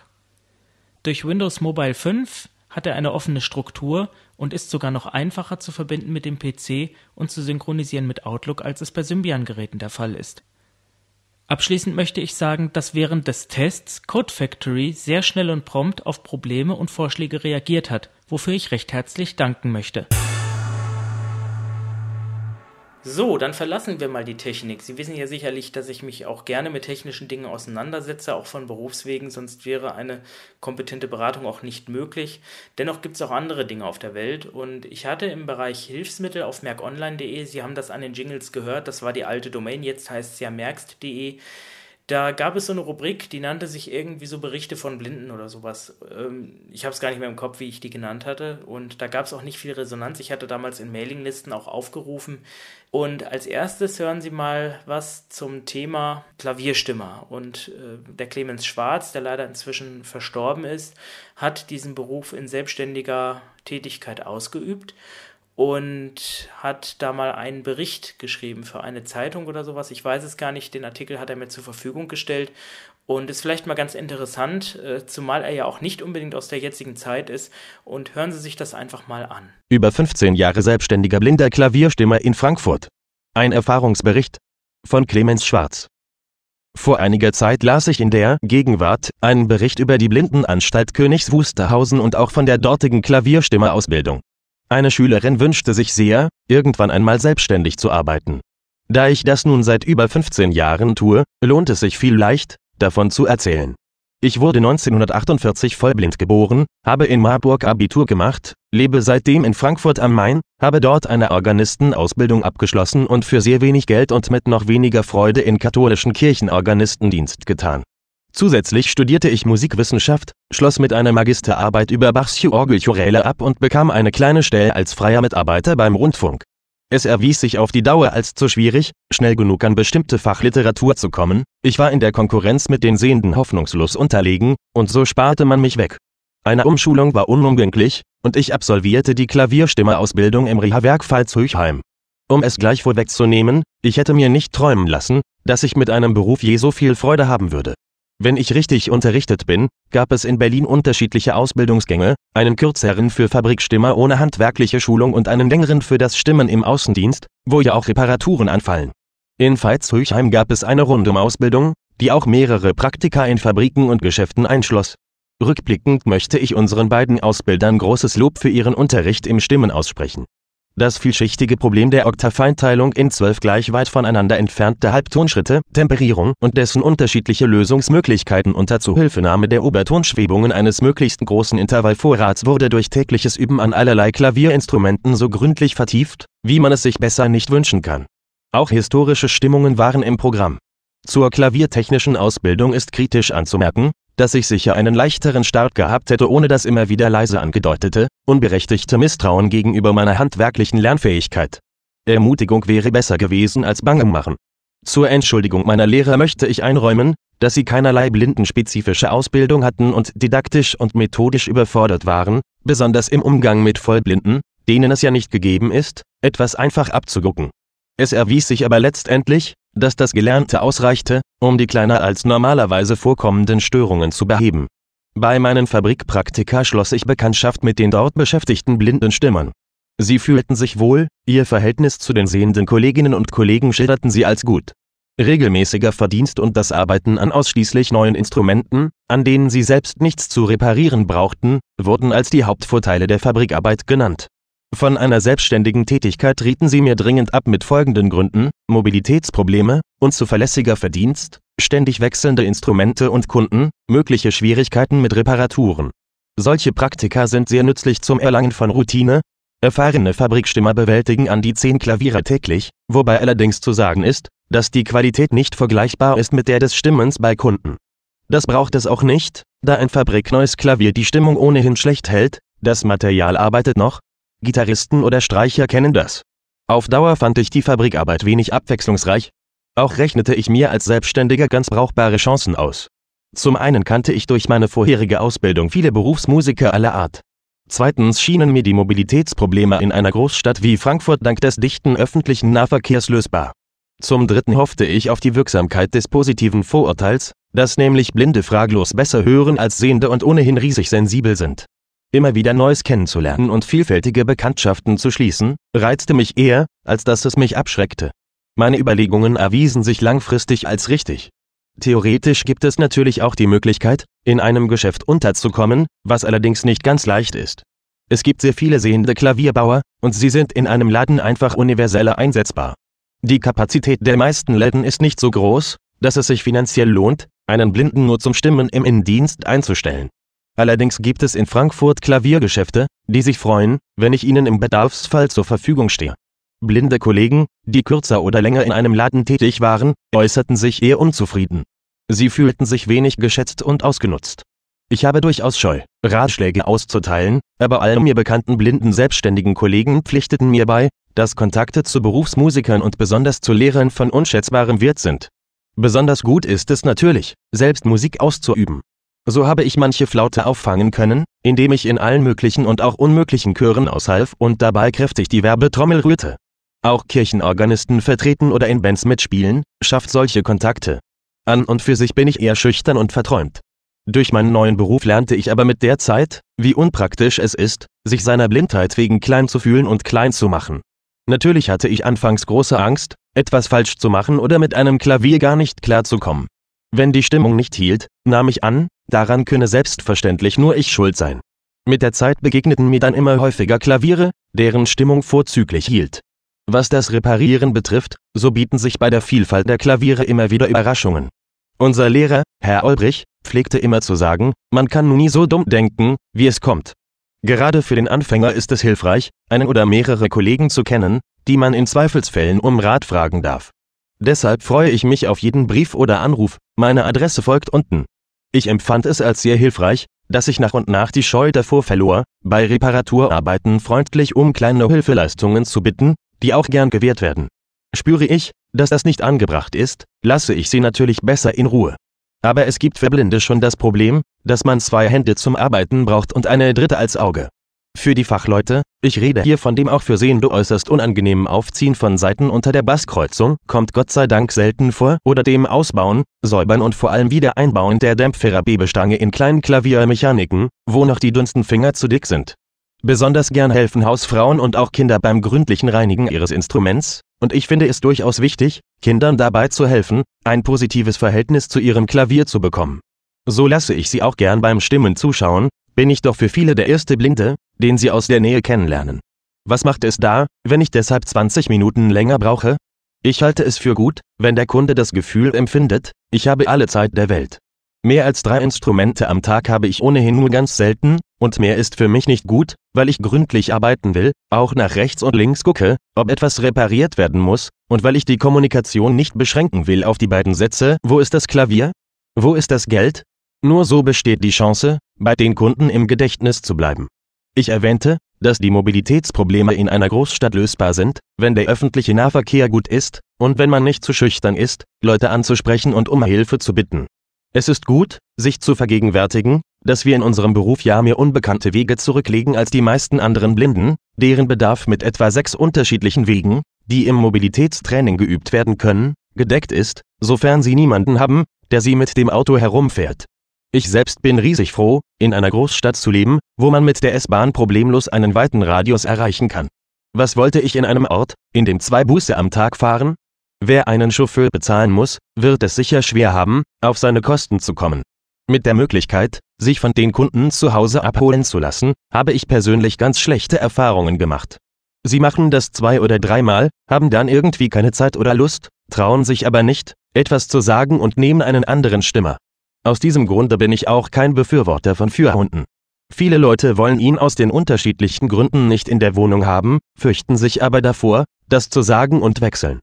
A: Durch Windows Mobile 5 hat er eine offene Struktur und ist sogar noch einfacher zu verbinden mit dem PC und zu synchronisieren mit Outlook, als es bei Symbian-Geräten der Fall ist. Abschließend möchte ich sagen, dass während des Tests Code Factory sehr schnell und prompt auf Probleme und Vorschläge reagiert hat, wofür ich recht herzlich danken möchte.
B: So, dann verlassen wir mal die Technik. Sie wissen ja sicherlich, dass ich mich auch gerne mit technischen Dingen auseinandersetze, auch von Berufswegen, sonst wäre eine kompetente Beratung auch nicht möglich. Dennoch gibt es auch andere Dinge auf der Welt und ich hatte im Bereich Hilfsmittel auf merkonline.de, Sie haben das an den Jingles gehört, das war die alte Domain, jetzt heißt es ja merkst.de da gab es so eine Rubrik, die nannte sich irgendwie so Berichte von Blinden oder sowas. Ähm, ich habe es gar nicht mehr im Kopf, wie ich die genannt hatte. Und da gab es auch nicht viel Resonanz. Ich hatte damals in Mailinglisten auch aufgerufen. Und als erstes hören Sie mal was zum Thema Klavierstimmer. Und äh, der Clemens Schwarz, der leider inzwischen verstorben ist, hat diesen Beruf in selbstständiger Tätigkeit ausgeübt und hat da mal einen Bericht geschrieben für eine Zeitung oder sowas. Ich weiß es gar nicht, den Artikel hat er mir zur Verfügung gestellt und ist vielleicht mal ganz interessant, äh, zumal er ja auch nicht unbedingt aus der jetzigen Zeit ist. Und hören Sie sich das einfach mal an.
H: Über 15 Jahre selbstständiger blinder Klavierstimmer in Frankfurt. Ein Erfahrungsbericht von Clemens Schwarz. Vor einiger Zeit las ich in der Gegenwart einen Bericht über die Blindenanstalt Königs Wusterhausen und auch von der dortigen Klavierstimmerausbildung. Eine Schülerin wünschte sich sehr, irgendwann einmal selbstständig zu arbeiten. Da ich das nun seit über 15 Jahren tue, lohnt es sich viel leicht, davon zu erzählen. Ich wurde 1948 vollblind geboren, habe in Marburg Abitur gemacht, lebe seitdem in Frankfurt am Main, habe dort eine Organistenausbildung abgeschlossen und für sehr wenig Geld und mit noch weniger Freude in katholischen Kirchen Organistendienst getan. Zusätzlich studierte ich Musikwissenschaft, schloss mit einer Magisterarbeit über Bachs Orgelchoräle ab und bekam eine kleine Stelle als freier Mitarbeiter beim Rundfunk. Es erwies sich auf die Dauer als zu schwierig, schnell genug an bestimmte Fachliteratur zu kommen, ich war in der Konkurrenz mit den Sehenden hoffnungslos unterlegen, und so sparte man mich weg. Eine Umschulung war unumgänglich, und ich absolvierte die Klavierstimmerausbildung im Reha-Werk Pfalz-Höchheim. Um es gleich vorwegzunehmen, ich hätte mir nicht träumen lassen, dass ich mit einem Beruf je so viel Freude haben würde. Wenn ich richtig unterrichtet bin, gab es in Berlin unterschiedliche Ausbildungsgänge, einen kürzeren für Fabrikstimmer ohne handwerkliche Schulung und einen längeren für das Stimmen im Außendienst, wo ja auch Reparaturen anfallen. In Veitshöchheim gab es eine Rundum-Ausbildung, die auch mehrere Praktika in Fabriken und Geschäften einschloss. Rückblickend möchte ich unseren beiden Ausbildern großes Lob für ihren Unterricht im Stimmen aussprechen. Das vielschichtige Problem der Oktaveinteilung in zwölf gleich weit voneinander entfernte Halbtonschritte, Temperierung und dessen unterschiedliche Lösungsmöglichkeiten unter Zuhilfenahme der Obertonschwebungen eines möglichst großen Intervallvorrats wurde durch tägliches Üben an allerlei Klavierinstrumenten so gründlich vertieft, wie man es sich besser nicht wünschen kann. Auch historische Stimmungen waren im Programm. Zur klaviertechnischen Ausbildung ist kritisch anzumerken, dass ich sicher einen leichteren Start gehabt hätte ohne das immer wieder leise angedeutete, unberechtigte Misstrauen gegenüber meiner handwerklichen Lernfähigkeit. Ermutigung wäre besser gewesen als Bange machen. Zur Entschuldigung meiner Lehrer möchte ich einräumen, dass sie keinerlei blindenspezifische Ausbildung hatten und didaktisch und methodisch überfordert waren, besonders im Umgang mit Vollblinden, denen es ja nicht gegeben ist, etwas einfach abzugucken. Es erwies sich aber letztendlich, dass das Gelernte ausreichte, um die kleiner als normalerweise vorkommenden Störungen zu beheben. Bei meinen Fabrikpraktika schloss ich Bekanntschaft mit den dort beschäftigten blinden Stimmern. Sie fühlten sich wohl, ihr Verhältnis zu den sehenden Kolleginnen und Kollegen schilderten sie als gut. Regelmäßiger Verdienst und das Arbeiten an ausschließlich neuen Instrumenten, an denen sie selbst nichts zu reparieren brauchten, wurden als die Hauptvorteile der Fabrikarbeit genannt. Von einer selbstständigen Tätigkeit rieten sie mir dringend ab mit folgenden Gründen, Mobilitätsprobleme, unzuverlässiger Verdienst, ständig wechselnde Instrumente und Kunden, mögliche Schwierigkeiten mit Reparaturen. Solche Praktika sind sehr nützlich zum Erlangen von Routine, Erfahrene Fabrikstimmer bewältigen an die zehn Klaviere täglich, wobei allerdings zu sagen ist, dass die Qualität nicht vergleichbar ist mit der des Stimmens bei Kunden. Das braucht es auch nicht, da ein fabrikneues Klavier die Stimmung ohnehin schlecht hält, das Material arbeitet noch, Gitarristen oder Streicher kennen das. Auf Dauer fand ich die Fabrikarbeit wenig abwechslungsreich, auch rechnete ich mir als Selbstständiger ganz brauchbare Chancen aus. Zum einen kannte ich durch meine vorherige Ausbildung viele Berufsmusiker aller Art. Zweitens schienen mir die Mobilitätsprobleme in einer Großstadt wie Frankfurt dank des dichten öffentlichen Nahverkehrs lösbar. Zum dritten hoffte ich auf die Wirksamkeit des positiven Vorurteils, dass nämlich Blinde fraglos besser hören als Sehende und ohnehin riesig sensibel sind. Immer wieder Neues kennenzulernen und vielfältige Bekanntschaften zu schließen, reizte mich eher, als dass es mich abschreckte. Meine Überlegungen erwiesen sich langfristig als richtig. Theoretisch gibt es natürlich auch die Möglichkeit, in einem Geschäft unterzukommen, was allerdings nicht ganz leicht ist. Es gibt sehr viele sehende Klavierbauer, und sie sind in einem Laden einfach universeller einsetzbar. Die Kapazität der meisten Läden ist nicht so groß, dass es sich finanziell lohnt, einen Blinden nur zum Stimmen im Innendienst einzustellen. Allerdings gibt es in Frankfurt Klaviergeschäfte, die sich freuen, wenn ich ihnen im Bedarfsfall zur Verfügung stehe. Blinde Kollegen, die kürzer oder länger in einem Laden tätig waren, äußerten sich eher unzufrieden. Sie fühlten sich wenig geschätzt und ausgenutzt. Ich habe durchaus Scheu, Ratschläge auszuteilen, aber all mir bekannten blinden selbstständigen Kollegen pflichteten mir bei, dass Kontakte zu Berufsmusikern und besonders zu Lehrern von unschätzbarem Wert sind. Besonders gut ist es natürlich, selbst Musik auszuüben. So habe ich manche Flaute auffangen können, indem ich in allen möglichen und auch unmöglichen Chören aushalf und dabei kräftig die Werbetrommel rührte. Auch Kirchenorganisten vertreten oder in Bands mitspielen, schafft solche Kontakte. An und für sich bin ich eher schüchtern und verträumt. Durch meinen neuen Beruf lernte ich aber mit der Zeit, wie unpraktisch es ist, sich seiner Blindheit wegen klein zu fühlen und klein zu machen. Natürlich hatte ich anfangs große Angst, etwas falsch zu machen oder mit einem Klavier gar nicht klarzukommen. Wenn die Stimmung nicht hielt, nahm ich an, daran könne selbstverständlich nur ich schuld sein. Mit der Zeit begegneten mir dann immer häufiger Klaviere, deren Stimmung vorzüglich hielt. Was das Reparieren betrifft, so bieten sich bei der Vielfalt der Klaviere immer wieder Überraschungen. Unser Lehrer, Herr Olbrich, pflegte immer zu sagen, man kann nie so dumm denken, wie es kommt. Gerade für den Anfänger ist es hilfreich, einen oder mehrere Kollegen zu kennen, die man in Zweifelsfällen um Rat fragen darf. Deshalb freue ich mich auf jeden Brief oder Anruf, meine Adresse folgt unten. Ich empfand es als sehr hilfreich, dass ich nach und nach die Scheu davor verlor, bei Reparaturarbeiten freundlich um kleine Hilfeleistungen zu bitten, die auch gern gewährt werden. Spüre ich, dass das nicht angebracht ist, lasse ich sie natürlich besser in Ruhe. Aber es gibt für Blinde schon das Problem, dass man zwei Hände zum Arbeiten braucht und eine dritte als Auge. Für die Fachleute, ich rede hier von dem auch für Sehende äußerst unangenehmen Aufziehen von Seiten unter der Basskreuzung, kommt Gott sei Dank selten vor, oder dem Ausbauen, Säubern und vor allem wieder Einbauen der Dämpferer-Bebestange in kleinen Klaviermechaniken, wo noch die dünnsten Finger zu dick sind. Besonders gern helfen Hausfrauen und auch Kinder beim gründlichen Reinigen ihres Instruments, und ich finde es durchaus wichtig, Kindern dabei zu helfen, ein positives Verhältnis zu ihrem Klavier zu bekommen. So lasse ich sie auch gern beim Stimmen zuschauen, bin ich doch für viele der erste Blinde, den sie aus der Nähe kennenlernen. Was macht es da, wenn ich deshalb 20 Minuten länger brauche? Ich halte es für gut, wenn der Kunde das Gefühl empfindet, ich habe alle Zeit der Welt. Mehr als drei Instrumente am Tag habe ich ohnehin nur ganz selten, und mehr ist für mich nicht gut, weil ich gründlich arbeiten will, auch nach rechts und links gucke, ob etwas repariert werden muss, und weil ich die Kommunikation nicht beschränken will auf die beiden Sätze, wo ist das Klavier? Wo ist das Geld? Nur so besteht die Chance, bei den Kunden im Gedächtnis zu bleiben. Ich erwähnte, dass die Mobilitätsprobleme in einer Großstadt lösbar sind, wenn der öffentliche Nahverkehr gut ist, und wenn man nicht zu schüchtern ist, Leute anzusprechen und um Hilfe zu bitten. Es ist gut, sich zu vergegenwärtigen, dass wir in unserem Beruf ja mehr unbekannte Wege zurücklegen als die meisten anderen Blinden, deren Bedarf mit etwa sechs unterschiedlichen Wegen, die im Mobilitätstraining geübt werden können, gedeckt ist, sofern sie niemanden haben, der sie mit dem Auto herumfährt. Ich selbst bin riesig froh, in einer Großstadt zu leben, wo man mit der S-Bahn problemlos einen weiten Radius erreichen kann. Was wollte ich in einem Ort, in dem zwei Busse am Tag fahren? Wer einen Chauffeur bezahlen muss, wird es sicher schwer haben, auf seine Kosten zu kommen. Mit der Möglichkeit, sich von den Kunden zu Hause abholen zu lassen, habe ich persönlich ganz schlechte Erfahrungen gemacht. Sie machen das zwei oder dreimal, haben dann irgendwie keine Zeit oder Lust, trauen sich aber nicht, etwas zu sagen und nehmen einen anderen Stimmer. Aus diesem Grunde bin ich auch kein Befürworter von Führhunden. Viele Leute wollen ihn aus den unterschiedlichsten Gründen nicht in der Wohnung haben, fürchten sich aber davor, das zu sagen und wechseln.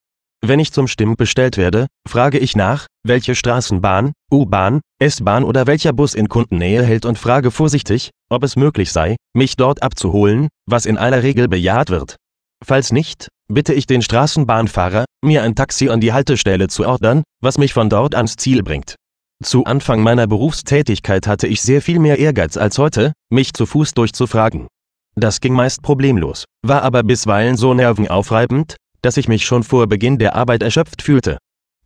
H: Wenn ich zum Stimmen bestellt werde, frage ich nach, welche Straßenbahn, U-Bahn, S-Bahn oder welcher Bus in Kundennähe hält und frage vorsichtig, ob es möglich sei, mich dort abzuholen, was in aller Regel bejaht wird. Falls nicht, bitte ich den Straßenbahnfahrer, mir ein Taxi an die Haltestelle zu ordern, was mich von dort ans Ziel bringt. Zu Anfang meiner Berufstätigkeit hatte ich sehr viel mehr Ehrgeiz als heute, mich zu Fuß durchzufragen. Das ging meist problemlos, war aber bisweilen so nervenaufreibend, dass ich mich schon vor Beginn der Arbeit erschöpft fühlte.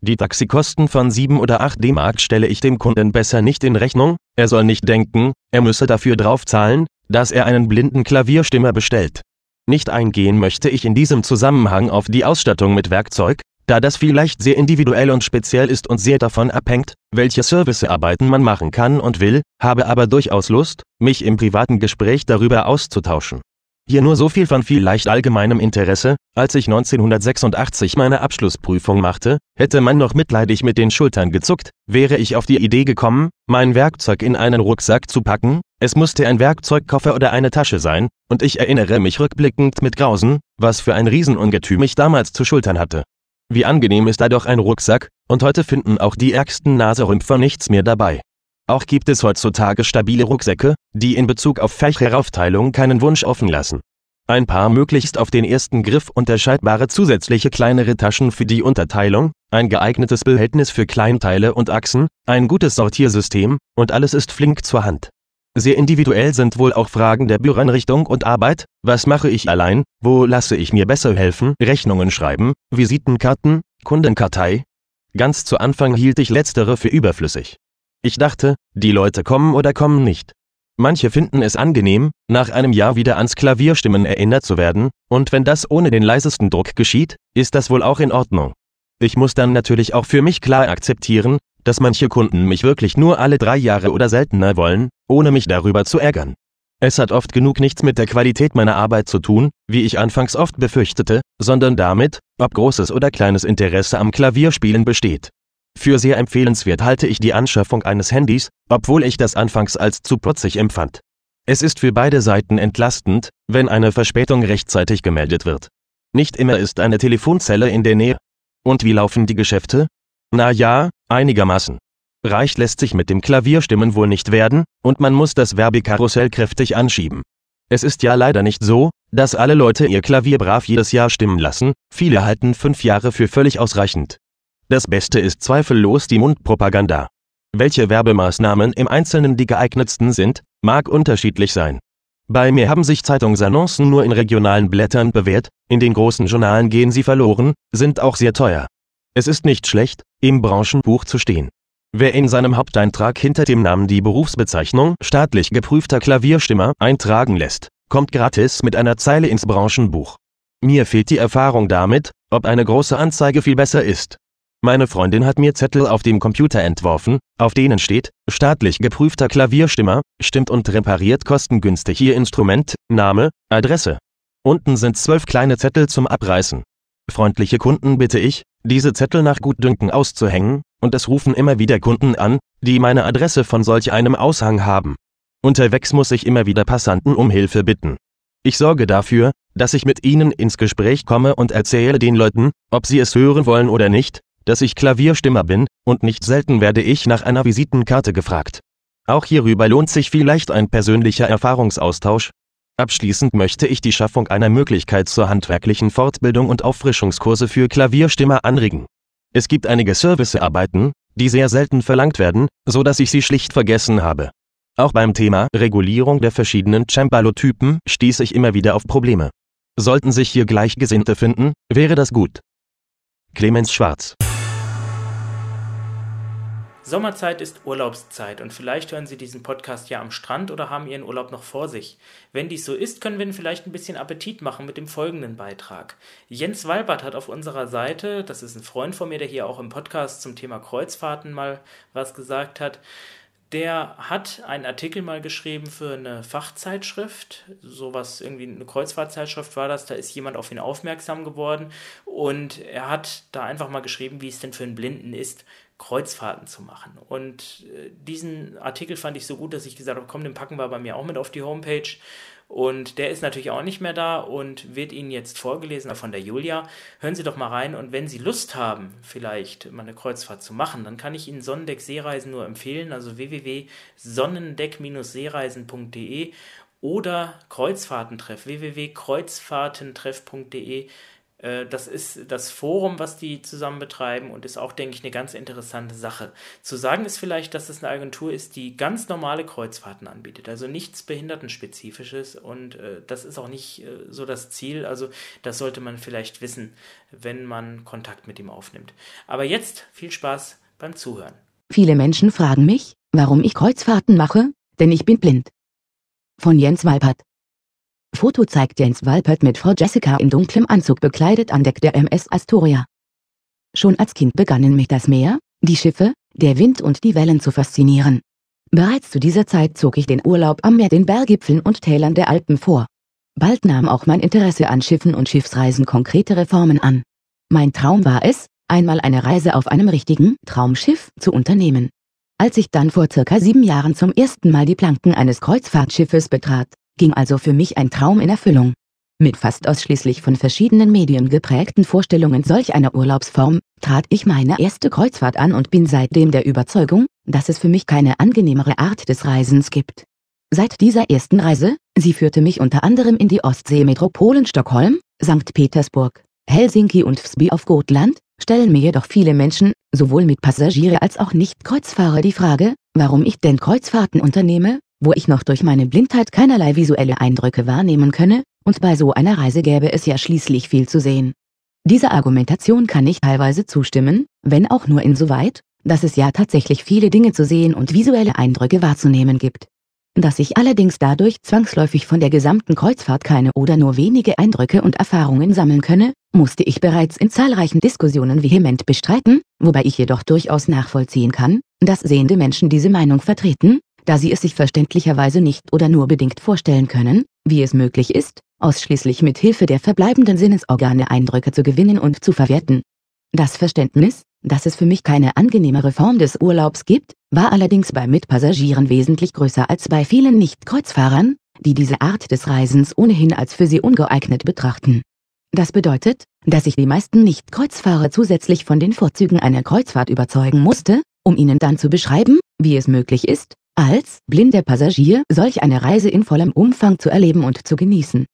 H: Die Taxikosten von 7 oder 8 D-Mark stelle ich dem Kunden besser nicht in Rechnung, er soll nicht denken, er müsse dafür draufzahlen, dass er einen blinden Klavierstimmer bestellt. Nicht eingehen möchte ich in diesem Zusammenhang auf die Ausstattung mit Werkzeug, da das vielleicht sehr individuell und speziell ist und sehr davon abhängt, welche Servicearbeiten man machen kann und will, habe aber durchaus Lust, mich im privaten Gespräch darüber auszutauschen. Hier nur so viel von vielleicht allgemeinem Interesse, als ich 1986 meine Abschlussprüfung machte, hätte man noch mitleidig mit den Schultern gezuckt, wäre ich auf die Idee gekommen, mein Werkzeug in einen Rucksack zu packen, es musste ein Werkzeugkoffer oder eine Tasche sein, und ich erinnere mich rückblickend mit Grausen, was für ein Riesenungetüm ich damals zu schultern hatte. Wie angenehm ist da doch ein Rucksack, und heute finden auch die ärgsten Naserümpfer nichts mehr dabei. Auch gibt es heutzutage stabile Rucksäcke, die in Bezug auf Fächeraufteilung keinen Wunsch offen lassen. Ein paar möglichst auf den ersten Griff unterscheidbare zusätzliche kleinere Taschen für die Unterteilung, ein geeignetes Behältnis für Kleinteile und Achsen, ein gutes Sortiersystem, und alles ist flink zur Hand. Sehr individuell sind wohl auch Fragen der Büroeinrichtung und Arbeit, was mache ich allein, wo lasse ich mir besser helfen, Rechnungen schreiben, Visitenkarten, Kundenkartei. Ganz zu Anfang hielt ich letztere für überflüssig. Ich dachte, die Leute kommen oder kommen nicht. Manche finden es angenehm, nach einem Jahr wieder ans Klavierstimmen erinnert zu werden, und wenn das ohne den leisesten Druck geschieht, ist das wohl auch in Ordnung. Ich muss dann natürlich auch für mich klar akzeptieren, dass manche Kunden mich wirklich nur alle drei Jahre oder seltener wollen, ohne mich darüber zu ärgern. Es hat oft genug nichts mit der Qualität meiner Arbeit zu tun, wie ich anfangs oft befürchtete, sondern damit, ob großes oder kleines Interesse am Klavierspielen besteht. Für sehr empfehlenswert halte ich die Anschaffung eines Handys, obwohl ich das anfangs als zu putzig empfand. Es ist für beide Seiten entlastend, wenn eine Verspätung rechtzeitig gemeldet wird. Nicht immer ist eine Telefonzelle in der Nähe. Und wie laufen die Geschäfte? Na ja, einigermaßen. Reich lässt sich mit dem Klavierstimmen wohl nicht werden, und man muss das Werbekarussell kräftig anschieben. Es ist ja leider nicht so, dass alle Leute ihr Klavier brav jedes Jahr stimmen lassen, viele halten fünf Jahre für völlig ausreichend. Das Beste ist zweifellos die Mundpropaganda. Welche Werbemaßnahmen im Einzelnen die geeignetsten sind, mag unterschiedlich sein. Bei mir haben sich Zeitungsannoncen nur in regionalen Blättern bewährt, in den großen Journalen gehen sie verloren, sind auch sehr teuer. Es ist nicht schlecht, im Branchenbuch zu stehen. Wer in seinem Haupteintrag hinter dem Namen die Berufsbezeichnung staatlich geprüfter Klavierstimmer eintragen lässt, kommt gratis mit einer Zeile ins Branchenbuch. Mir fehlt die Erfahrung damit, ob eine große Anzeige viel besser ist. Meine Freundin hat mir Zettel auf dem Computer entworfen, auf denen steht, staatlich geprüfter Klavierstimmer, stimmt und repariert kostengünstig Ihr Instrument, Name, Adresse. Unten sind zwölf kleine Zettel zum Abreißen. Freundliche Kunden bitte ich, diese Zettel nach Gutdünken auszuhängen, und es rufen immer wieder Kunden an, die meine Adresse von solch einem Aushang haben. Unterwegs muss ich immer wieder Passanten um Hilfe bitten. Ich sorge dafür, dass ich mit ihnen ins Gespräch komme und erzähle den Leuten, ob sie es hören wollen oder nicht, dass ich Klavierstimmer bin, und nicht selten werde ich nach einer Visitenkarte gefragt. Auch hierüber lohnt sich vielleicht ein persönlicher Erfahrungsaustausch. Abschließend möchte ich die Schaffung einer Möglichkeit zur handwerklichen Fortbildung und Auffrischungskurse für Klavierstimmer anregen. Es gibt einige Servicearbeiten, die sehr selten verlangt werden, so dass ich sie schlicht vergessen habe. Auch beim Thema Regulierung der verschiedenen Cembalo-Typen stieß ich immer wieder auf Probleme. Sollten sich hier Gleichgesinnte finden, wäre das gut. Clemens Schwarz
B: Sommerzeit ist Urlaubszeit und vielleicht hören Sie diesen Podcast ja am Strand oder haben Ihren Urlaub noch vor sich. Wenn dies so ist, können wir Ihnen vielleicht ein bisschen Appetit machen mit dem folgenden Beitrag. Jens Walbert hat auf unserer Seite, das ist ein Freund von mir, der hier auch im Podcast zum Thema Kreuzfahrten mal was gesagt hat, der hat einen Artikel mal geschrieben für eine Fachzeitschrift, sowas irgendwie eine Kreuzfahrtzeitschrift war das, da ist jemand auf ihn aufmerksam geworden und er hat da einfach mal geschrieben, wie es denn für einen Blinden ist, Kreuzfahrten zu machen. Und äh, diesen Artikel fand ich so gut, dass ich gesagt habe, komm, den packen wir bei mir auch mit auf die Homepage. Und der ist natürlich auch nicht mehr da und wird Ihnen jetzt vorgelesen von der Julia. Hören Sie doch mal rein und wenn Sie Lust haben, vielleicht mal eine Kreuzfahrt zu machen, dann kann ich Ihnen Sonnendeck Seereisen nur empfehlen, also www.sonnendeck-seereisen.de oder Kreuzfahrtentreff, www.kreuzfahrtentreff.de das ist das Forum, was die zusammen betreiben und ist auch, denke ich, eine ganz interessante Sache. Zu sagen ist vielleicht, dass es eine Agentur ist, die ganz normale Kreuzfahrten anbietet, also nichts Behindertenspezifisches und äh, das ist auch nicht äh, so das Ziel. Also das sollte man vielleicht wissen, wenn man Kontakt mit ihm aufnimmt. Aber jetzt viel Spaß beim Zuhören.
I: Viele Menschen fragen mich, warum ich Kreuzfahrten mache, denn ich bin blind. Von Jens Walpert Foto zeigt Jens Walpert mit Frau Jessica in dunklem Anzug bekleidet an Deck der MS Astoria. Schon als Kind begannen mich das Meer, die Schiffe, der Wind und die Wellen zu faszinieren. Bereits zu dieser Zeit zog ich den Urlaub am Meer den Berggipfeln und Tälern der Alpen vor. Bald nahm auch mein Interesse an Schiffen und Schiffsreisen konkretere Formen an. Mein Traum war es, einmal eine Reise auf einem richtigen Traumschiff zu unternehmen. Als ich dann vor circa sieben Jahren zum ersten Mal die Planken eines Kreuzfahrtschiffes betrat, ging also für mich ein Traum in Erfüllung. Mit fast ausschließlich von verschiedenen Medien geprägten Vorstellungen solch einer Urlaubsform, trat ich meine erste Kreuzfahrt an und bin seitdem der Überzeugung, dass es für mich keine angenehmere Art des Reisens gibt. Seit dieser ersten Reise, sie führte mich unter anderem in die Ostsee-Metropolen Stockholm, St. Petersburg, Helsinki und Visby auf Gotland, stellen mir jedoch viele Menschen, sowohl mit Passagiere als auch Nicht-Kreuzfahrer die Frage, warum ich denn Kreuzfahrten unternehme, wo ich noch durch meine Blindheit keinerlei visuelle Eindrücke wahrnehmen könne, und bei so einer Reise gäbe es ja schließlich viel zu sehen. Dieser Argumentation kann ich teilweise zustimmen, wenn auch nur insoweit, dass es ja tatsächlich viele Dinge zu sehen und visuelle Eindrücke wahrzunehmen gibt. Dass ich allerdings dadurch zwangsläufig von der gesamten Kreuzfahrt keine oder nur wenige Eindrücke und Erfahrungen sammeln könne, musste ich bereits in zahlreichen Diskussionen vehement bestreiten, wobei ich jedoch durchaus nachvollziehen kann, dass sehende Menschen diese Meinung vertreten, da sie es sich verständlicherweise nicht oder nur bedingt vorstellen können, wie es möglich ist, ausschließlich mit Hilfe der verbleibenden Sinnesorgane Eindrücke zu gewinnen und zu verwerten. Das Verständnis, dass es für mich keine angenehmere Form des Urlaubs gibt, war allerdings bei Mitpassagieren wesentlich größer als bei vielen Nicht-Kreuzfahrern, die diese Art des Reisens ohnehin als für sie ungeeignet betrachten. Das bedeutet, dass ich die meisten Nicht-Kreuzfahrer zusätzlich von den Vorzügen einer Kreuzfahrt überzeugen musste, um ihnen dann zu beschreiben, wie es möglich ist, als blinder Passagier solch eine Reise in vollem Umfang zu erleben und zu genießen.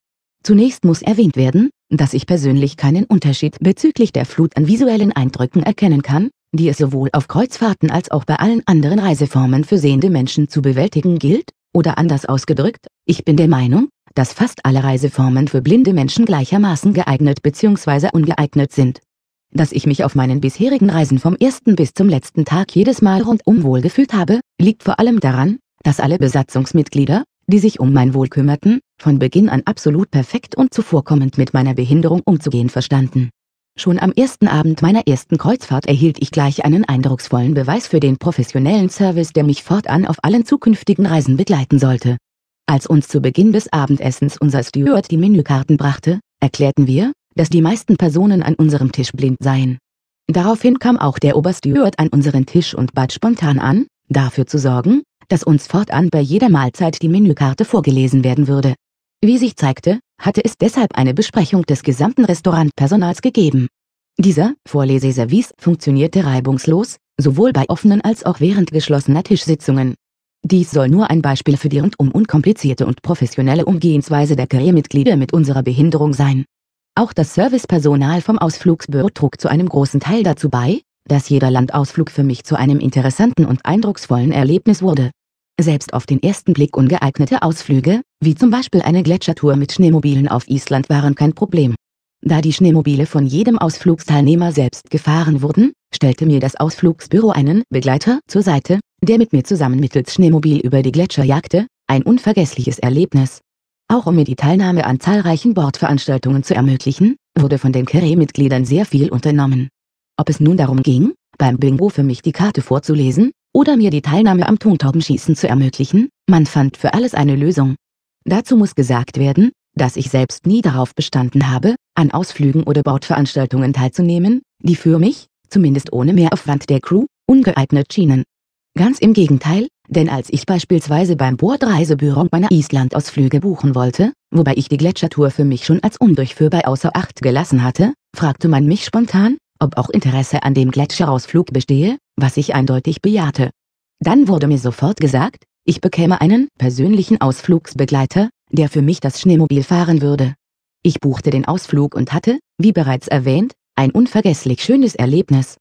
I: Zunächst muss erwähnt werden, dass ich persönlich keinen Unterschied bezüglich der Flut an visuellen Eindrücken erkennen kann, die es sowohl auf Kreuzfahrten als auch bei allen anderen Reiseformen für sehende Menschen zu bewältigen gilt, oder anders ausgedrückt, ich bin der Meinung, dass fast alle Reiseformen für blinde Menschen gleichermaßen geeignet bzw. ungeeignet sind. Dass ich mich auf meinen bisherigen Reisen vom ersten bis zum letzten Tag jedes Mal rundum wohl gefühlt habe, liegt vor allem daran, dass alle Besatzungsmitglieder, die sich um mein Wohl kümmerten, von Beginn an absolut perfekt und zuvorkommend mit meiner Behinderung umzugehen verstanden. Schon am ersten Abend meiner ersten Kreuzfahrt erhielt ich gleich einen eindrucksvollen Beweis für den professionellen Service, der mich fortan auf allen zukünftigen Reisen begleiten sollte. Als uns zu Beginn des Abendessens unser Steward die Menükarten brachte, erklärten wir, dass die meisten Personen an unserem Tisch blind seien. Daraufhin kam auch der Obersteward an unseren Tisch und bat spontan an, dafür zu sorgen, dass uns fortan bei jeder Mahlzeit die Menükarte vorgelesen werden würde. Wie sich zeigte, hatte es deshalb eine Besprechung des gesamten Restaurantpersonals gegeben. Dieser Vorleseservice funktionierte reibungslos, sowohl bei offenen als auch während geschlossener Tischsitzungen. Dies soll nur ein Beispiel für die rundum unkomplizierte und professionelle Umgehensweise der Karrieremitglieder mit unserer Behinderung sein. Auch das Servicepersonal vom Ausflugsbüro trug zu einem großen Teil dazu bei, dass jeder Landausflug für mich zu einem interessanten und eindrucksvollen Erlebnis wurde. Selbst auf den ersten Blick ungeeignete Ausflüge, wie zum Beispiel eine Gletschertour mit Schneemobilen auf Island waren kein Problem. Da die Schneemobile von jedem Ausflugsteilnehmer selbst gefahren wurden, stellte mir das Ausflugsbüro einen Begleiter zur Seite, der mit mir zusammen mittels Schneemobil über die Gletscher jagte, ein unvergessliches Erlebnis. Auch um mir die Teilnahme an zahlreichen Bordveranstaltungen zu ermöglichen, wurde von den Carré-Mitgliedern sehr viel unternommen. Ob es nun darum ging, beim Bingo für mich die Karte vorzulesen, oder mir die Teilnahme am Tontaubenschießen zu ermöglichen, man fand für alles eine Lösung. Dazu muss gesagt werden, dass ich selbst nie darauf bestanden habe, an Ausflügen oder Bordveranstaltungen teilzunehmen, die für mich, zumindest ohne Mehraufwand der Crew, ungeeignet schienen. Ganz im Gegenteil, denn als ich beispielsweise beim Bordreisebüro meiner Islandausflüge buchen wollte, wobei ich die Gletschertour für mich schon als undurchführbar außer Acht gelassen hatte, fragte man mich spontan, ob auch Interesse an dem Gletscherausflug bestehe, was ich eindeutig bejahte. Dann wurde mir sofort gesagt, ich bekäme einen persönlichen Ausflugsbegleiter, der für mich das Schneemobil fahren würde. Ich buchte den Ausflug und hatte, wie bereits erwähnt, ein unvergesslich schönes Erlebnis.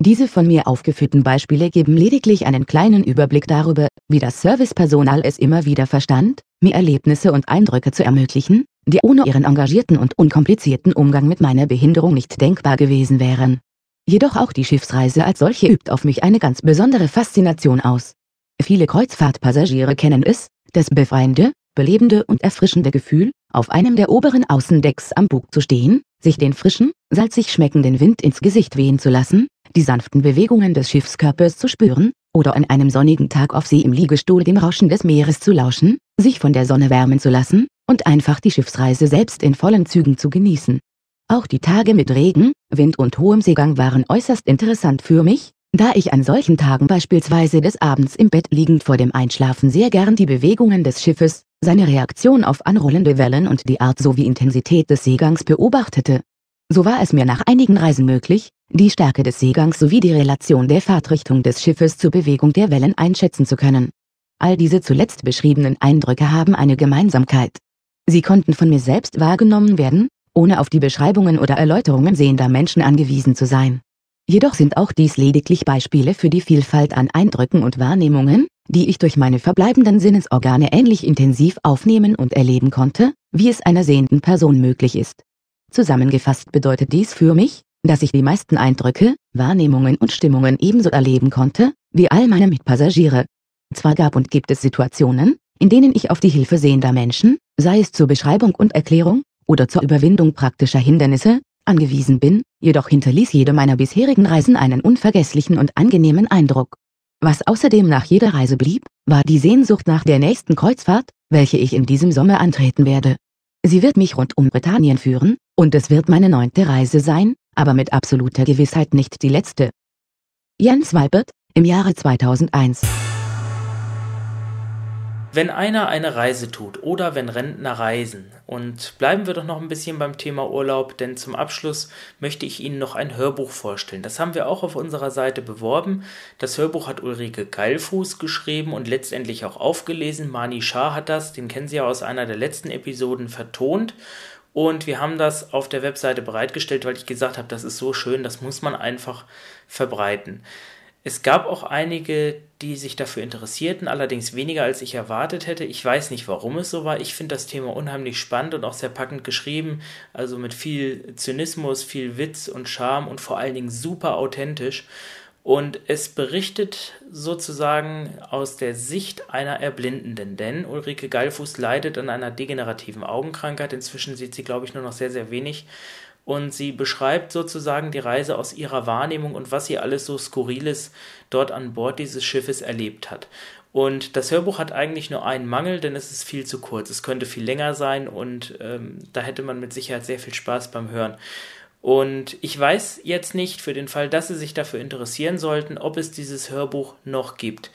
I: Diese von mir aufgeführten Beispiele geben lediglich einen kleinen Überblick darüber, wie das Servicepersonal es immer wieder verstand, mir Erlebnisse und Eindrücke zu ermöglichen, die ohne ihren engagierten und unkomplizierten Umgang mit meiner Behinderung nicht denkbar gewesen wären. Jedoch auch die Schiffsreise als solche übt auf mich eine ganz besondere Faszination aus. Viele Kreuzfahrtpassagiere kennen es, das befreiende, belebende und erfrischende Gefühl, auf einem der oberen Außendecks am Bug zu stehen, sich den frischen, salzig schmeckenden Wind ins Gesicht wehen zu lassen, die sanften Bewegungen des Schiffskörpers zu spüren, oder an einem sonnigen Tag auf See im Liegestuhl dem Rauschen des Meeres zu lauschen, sich von der Sonne wärmen zu lassen und einfach die Schiffsreise selbst in vollen Zügen zu genießen. Auch die Tage mit Regen, Wind und hohem Seegang waren äußerst interessant für mich, da ich an solchen Tagen beispielsweise des Abends im Bett liegend vor dem Einschlafen sehr gern die Bewegungen des Schiffes, seine Reaktion auf anrollende Wellen und die Art sowie Intensität des Seegangs beobachtete. So war es mir nach einigen Reisen möglich, die Stärke des Seegangs sowie die Relation der Fahrtrichtung des Schiffes zur Bewegung der Wellen einschätzen zu können. All diese zuletzt beschriebenen Eindrücke haben eine Gemeinsamkeit. Sie konnten von mir selbst wahrgenommen werden, ohne auf die Beschreibungen oder Erläuterungen sehender Menschen angewiesen zu sein. Jedoch sind auch dies lediglich Beispiele für die Vielfalt an Eindrücken und Wahrnehmungen, die ich durch meine verbleibenden Sinnesorgane ähnlich intensiv aufnehmen und erleben konnte, wie es einer sehenden Person möglich ist. Zusammengefasst bedeutet dies für mich, dass ich die meisten Eindrücke, Wahrnehmungen und Stimmungen ebenso erleben konnte, wie all meine Mitpassagiere. Zwar gab und gibt es Situationen, in denen ich auf die Hilfe sehender Menschen, sei es zur Beschreibung und Erklärung, oder zur Überwindung praktischer Hindernisse, angewiesen bin, jedoch hinterließ jede meiner bisherigen Reisen einen unvergesslichen und angenehmen Eindruck. Was außerdem nach jeder Reise blieb, war die Sehnsucht nach der nächsten Kreuzfahrt, welche ich in diesem Sommer antreten werde. Sie wird mich rund um Britannien führen, und es wird meine neunte Reise sein, aber mit absoluter Gewissheit nicht die letzte. Jens Weibert, im Jahre 2001
B: wenn einer eine Reise tut oder wenn Rentner reisen, und bleiben wir doch noch ein bisschen beim Thema Urlaub, denn zum Abschluss möchte ich Ihnen noch ein Hörbuch vorstellen. Das haben wir auch auf unserer Seite beworben. Das Hörbuch hat Ulrike Geilfuß geschrieben und letztendlich auch aufgelesen. Mani Shah hat das, den kennen Sie ja aus einer der letzten Episoden vertont. Und wir haben das auf der Webseite bereitgestellt, weil ich gesagt habe, das ist so schön, das muss man einfach verbreiten. Es gab auch einige, die sich dafür interessierten, allerdings weniger als ich erwartet hätte. Ich weiß nicht, warum es so war. Ich finde das Thema unheimlich spannend und auch sehr packend geschrieben. Also mit viel Zynismus, viel Witz und Charme und vor allen Dingen super authentisch. Und es berichtet sozusagen aus der Sicht einer Erblindenden, denn Ulrike Geilfuß leidet an einer degenerativen Augenkrankheit. Inzwischen sieht sie, glaube ich, nur noch sehr, sehr wenig und sie beschreibt sozusagen die Reise aus ihrer Wahrnehmung und was sie alles so Skurriles dort an Bord dieses Schiffes erlebt hat. Und das Hörbuch hat eigentlich nur einen Mangel, denn es ist viel zu kurz. Es könnte viel länger sein und ähm, da hätte man mit Sicherheit sehr viel Spaß beim Hören. Und ich weiß jetzt nicht, für den Fall, dass Sie sich dafür interessieren sollten, ob es dieses Hörbuch noch gibt.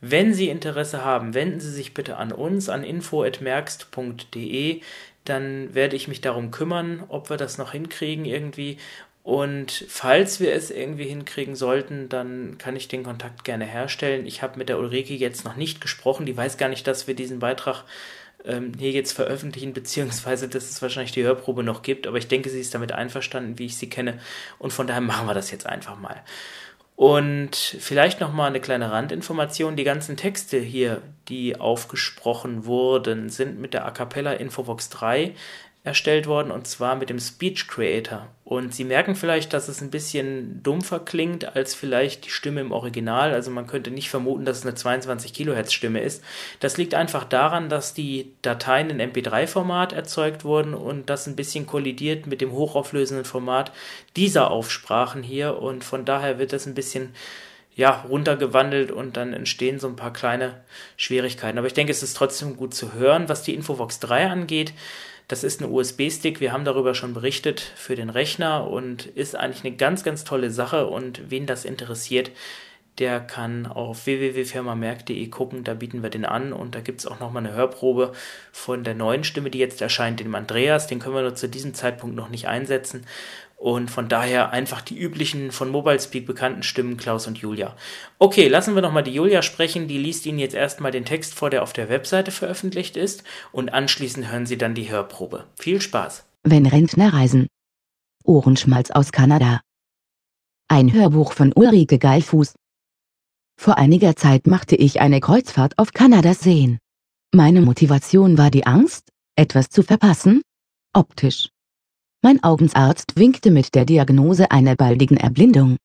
B: Wenn Sie Interesse haben, wenden Sie sich bitte an uns, an info.merkst.de dann werde ich mich darum kümmern, ob wir das noch hinkriegen irgendwie. Und falls wir es irgendwie hinkriegen sollten, dann kann ich den Kontakt gerne herstellen. Ich habe mit der Ulrike jetzt noch nicht gesprochen. Die weiß gar nicht, dass wir diesen Beitrag ähm, hier jetzt veröffentlichen, beziehungsweise dass es wahrscheinlich die Hörprobe noch gibt. Aber ich denke, sie ist damit einverstanden, wie ich sie kenne. Und von daher machen wir das jetzt einfach mal. Und vielleicht noch mal eine kleine Randinformation: Die ganzen Texte hier, die aufgesprochen wurden, sind mit der A cappella Infovox 3 erstellt worden und zwar mit dem Speech Creator. Und Sie merken vielleicht, dass es ein bisschen dumpfer klingt als vielleicht die Stimme im Original. Also man könnte nicht vermuten, dass es eine 22 Kilohertz Stimme ist. Das liegt einfach daran, dass die Dateien in MP3-Format erzeugt wurden und das ein bisschen kollidiert mit dem hochauflösenden Format dieser Aufsprachen hier und von daher wird das ein bisschen ja, runtergewandelt und dann entstehen so ein paar kleine Schwierigkeiten. Aber ich denke, es ist trotzdem gut zu hören, was die Infovox 3 angeht. Das ist ein USB-Stick, wir haben darüber schon berichtet für den Rechner und ist eigentlich eine ganz, ganz tolle Sache und wen das interessiert, der kann auf www.firmamerk.de gucken, da bieten wir den an und da gibt es auch nochmal eine Hörprobe von der neuen Stimme, die jetzt erscheint, dem Andreas. Den können wir nur zu diesem Zeitpunkt noch nicht einsetzen. Und von daher einfach die üblichen von MobileSpeak bekannten Stimmen Klaus und Julia. Okay, lassen wir nochmal die Julia sprechen. Die liest Ihnen jetzt erstmal den Text vor, der auf der Webseite veröffentlicht ist. Und anschließend hören Sie dann die Hörprobe. Viel Spaß.
I: Wenn Rentner reisen. Ohrenschmalz aus Kanada. Ein Hörbuch von Ulrike Geilfuß. Vor einiger Zeit machte ich eine Kreuzfahrt auf Kanadas Seen. Meine Motivation war die Angst, etwas zu verpassen? Optisch. Mein Augensarzt winkte mit der Diagnose einer baldigen Erblindung.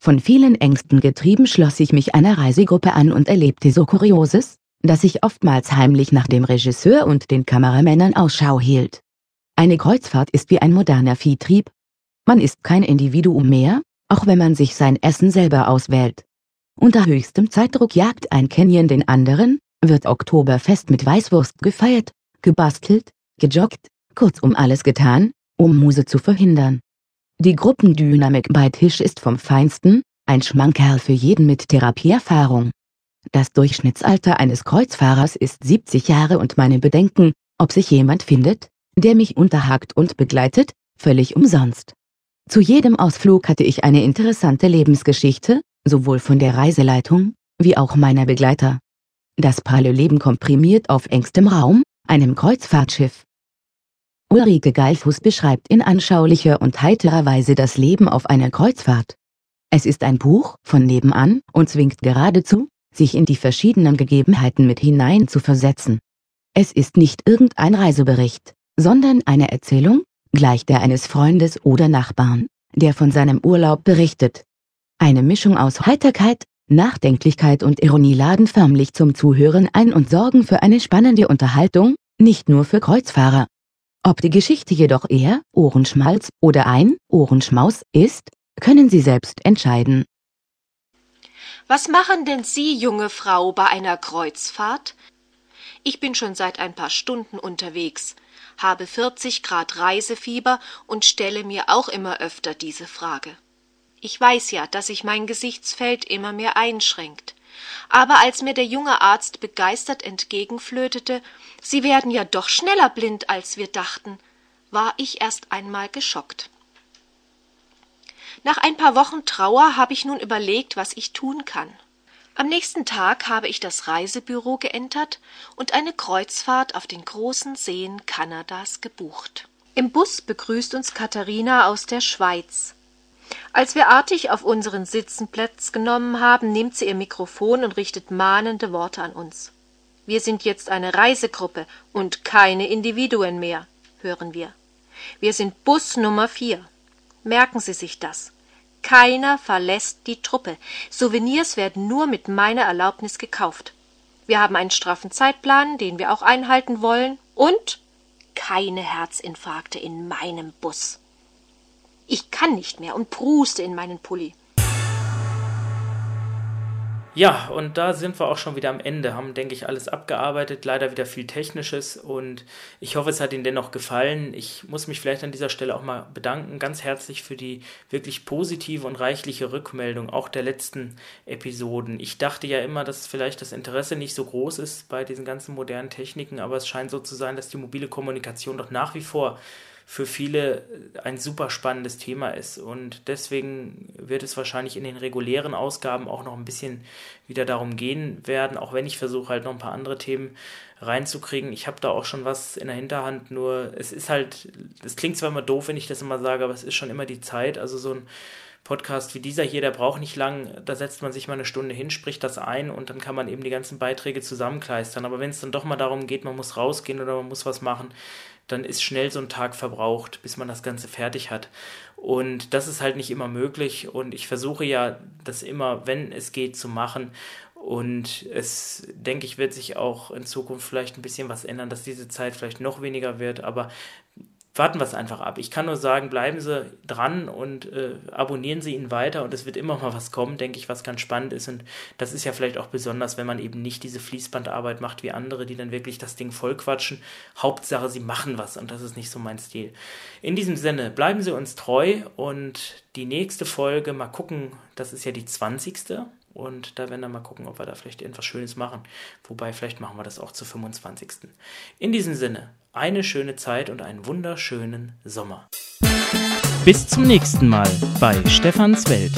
I: Von vielen Ängsten getrieben schloss ich mich einer Reisegruppe an und erlebte so Kurioses, dass ich oftmals heimlich nach dem Regisseur und den Kameramännern Ausschau hielt. Eine Kreuzfahrt ist wie ein moderner Viehtrieb. Man ist kein Individuum mehr, auch wenn man sich sein Essen selber auswählt. Unter höchstem Zeitdruck jagt ein Canyon den anderen, wird Oktoberfest mit Weißwurst gefeiert, gebastelt, gejoggt, kurzum alles getan, um Muse zu verhindern. Die Gruppendynamik bei Tisch ist vom Feinsten, ein Schmankerl für jeden mit Therapieerfahrung. Das Durchschnittsalter eines Kreuzfahrers ist 70 Jahre und meine Bedenken, ob sich jemand findet, der mich unterhakt und begleitet, völlig umsonst. Zu jedem Ausflug hatte ich eine interessante Lebensgeschichte, sowohl von der Reiseleitung, wie auch meiner Begleiter. Das Parallelleben komprimiert auf engstem Raum, einem Kreuzfahrtschiff. Ulrike Geilfuß beschreibt in anschaulicher und heiterer Weise das Leben auf einer Kreuzfahrt. Es ist ein Buch von nebenan und zwingt geradezu, sich in die verschiedenen Gegebenheiten mit hinein zu versetzen. Es ist nicht irgendein Reisebericht, sondern eine Erzählung, gleich der eines Freundes oder Nachbarn, der von seinem Urlaub berichtet. Eine Mischung aus Heiterkeit, Nachdenklichkeit und Ironie laden förmlich zum Zuhören ein und sorgen für eine spannende Unterhaltung, nicht nur für Kreuzfahrer, ob die Geschichte jedoch eher Ohrenschmalz oder ein Ohrenschmaus ist, können Sie selbst entscheiden.
J: Was machen denn Sie, junge Frau, bei einer Kreuzfahrt? Ich bin schon seit ein paar Stunden unterwegs, habe 40 Grad Reisefieber und stelle mir auch immer öfter diese Frage. Ich weiß ja, dass sich mein Gesichtsfeld immer mehr einschränkt. Aber als mir der junge Arzt begeistert entgegenflötete, Sie werden ja doch schneller blind, als wir dachten, war ich erst einmal geschockt. Nach ein paar Wochen Trauer habe ich nun überlegt, was ich tun kann. Am nächsten Tag habe ich das Reisebüro geentert und eine Kreuzfahrt auf den großen Seen Kanadas gebucht. Im Bus begrüßt uns Katharina aus der Schweiz. Als wir artig auf unseren Sitzen Platz genommen haben, nimmt sie ihr Mikrofon und richtet mahnende Worte an uns. Wir sind jetzt eine Reisegruppe und keine Individuen mehr, hören wir. Wir sind Bus Nummer vier. Merken Sie sich das. Keiner verlässt die Truppe. Souvenirs werden nur mit meiner Erlaubnis gekauft. Wir haben einen straffen Zeitplan, den wir auch einhalten wollen, und keine Herzinfarkte in meinem Bus. Ich kann nicht mehr und pruste in meinen Pulli.
B: Ja, und da sind wir auch schon wieder am Ende, haben, denke ich, alles abgearbeitet, leider wieder viel Technisches und ich hoffe, es hat Ihnen dennoch gefallen. Ich muss mich vielleicht an dieser Stelle auch mal bedanken, ganz herzlich für die wirklich positive und reichliche Rückmeldung, auch der letzten Episoden. Ich dachte ja immer, dass vielleicht das Interesse nicht so groß ist bei diesen ganzen modernen Techniken, aber es scheint so zu sein, dass die mobile Kommunikation doch nach wie vor für viele ein super spannendes Thema ist. Und deswegen wird es wahrscheinlich in den regulären Ausgaben auch noch ein bisschen wieder darum gehen werden, auch wenn ich versuche halt noch ein paar andere Themen reinzukriegen. Ich habe da auch schon was in der Hinterhand, nur es ist halt, es klingt zwar immer doof, wenn ich das immer sage, aber es ist schon immer die Zeit. Also so ein Podcast wie dieser hier, der braucht nicht lang, da setzt man sich mal eine Stunde hin, spricht das ein und dann kann man eben die ganzen Beiträge zusammenkleistern. Aber wenn es dann doch mal darum geht, man muss rausgehen oder man muss was machen, dann ist schnell so ein Tag verbraucht, bis man das Ganze fertig hat. Und das ist halt nicht immer möglich. Und ich versuche ja, das immer, wenn es geht, zu machen. Und es, denke ich, wird sich auch in Zukunft vielleicht ein bisschen was ändern, dass diese Zeit vielleicht noch weniger wird. Aber warten wir es einfach ab. Ich kann nur sagen, bleiben Sie dran und äh, abonnieren Sie ihn weiter und es wird immer mal was kommen, denke ich, was ganz spannend ist. Und das ist ja vielleicht auch besonders, wenn man eben nicht diese Fließbandarbeit macht wie andere, die dann wirklich das Ding vollquatschen. Hauptsache, sie machen was und das ist nicht so mein Stil. In diesem Sinne, bleiben Sie uns treu und die nächste Folge, mal gucken, das ist ja die 20. Und da werden wir mal gucken, ob wir da vielleicht irgendwas Schönes machen. Wobei, vielleicht machen wir das auch zu 25. In diesem Sinne, eine schöne Zeit und einen wunderschönen Sommer.
A: Bis zum nächsten Mal bei Stefans Welt.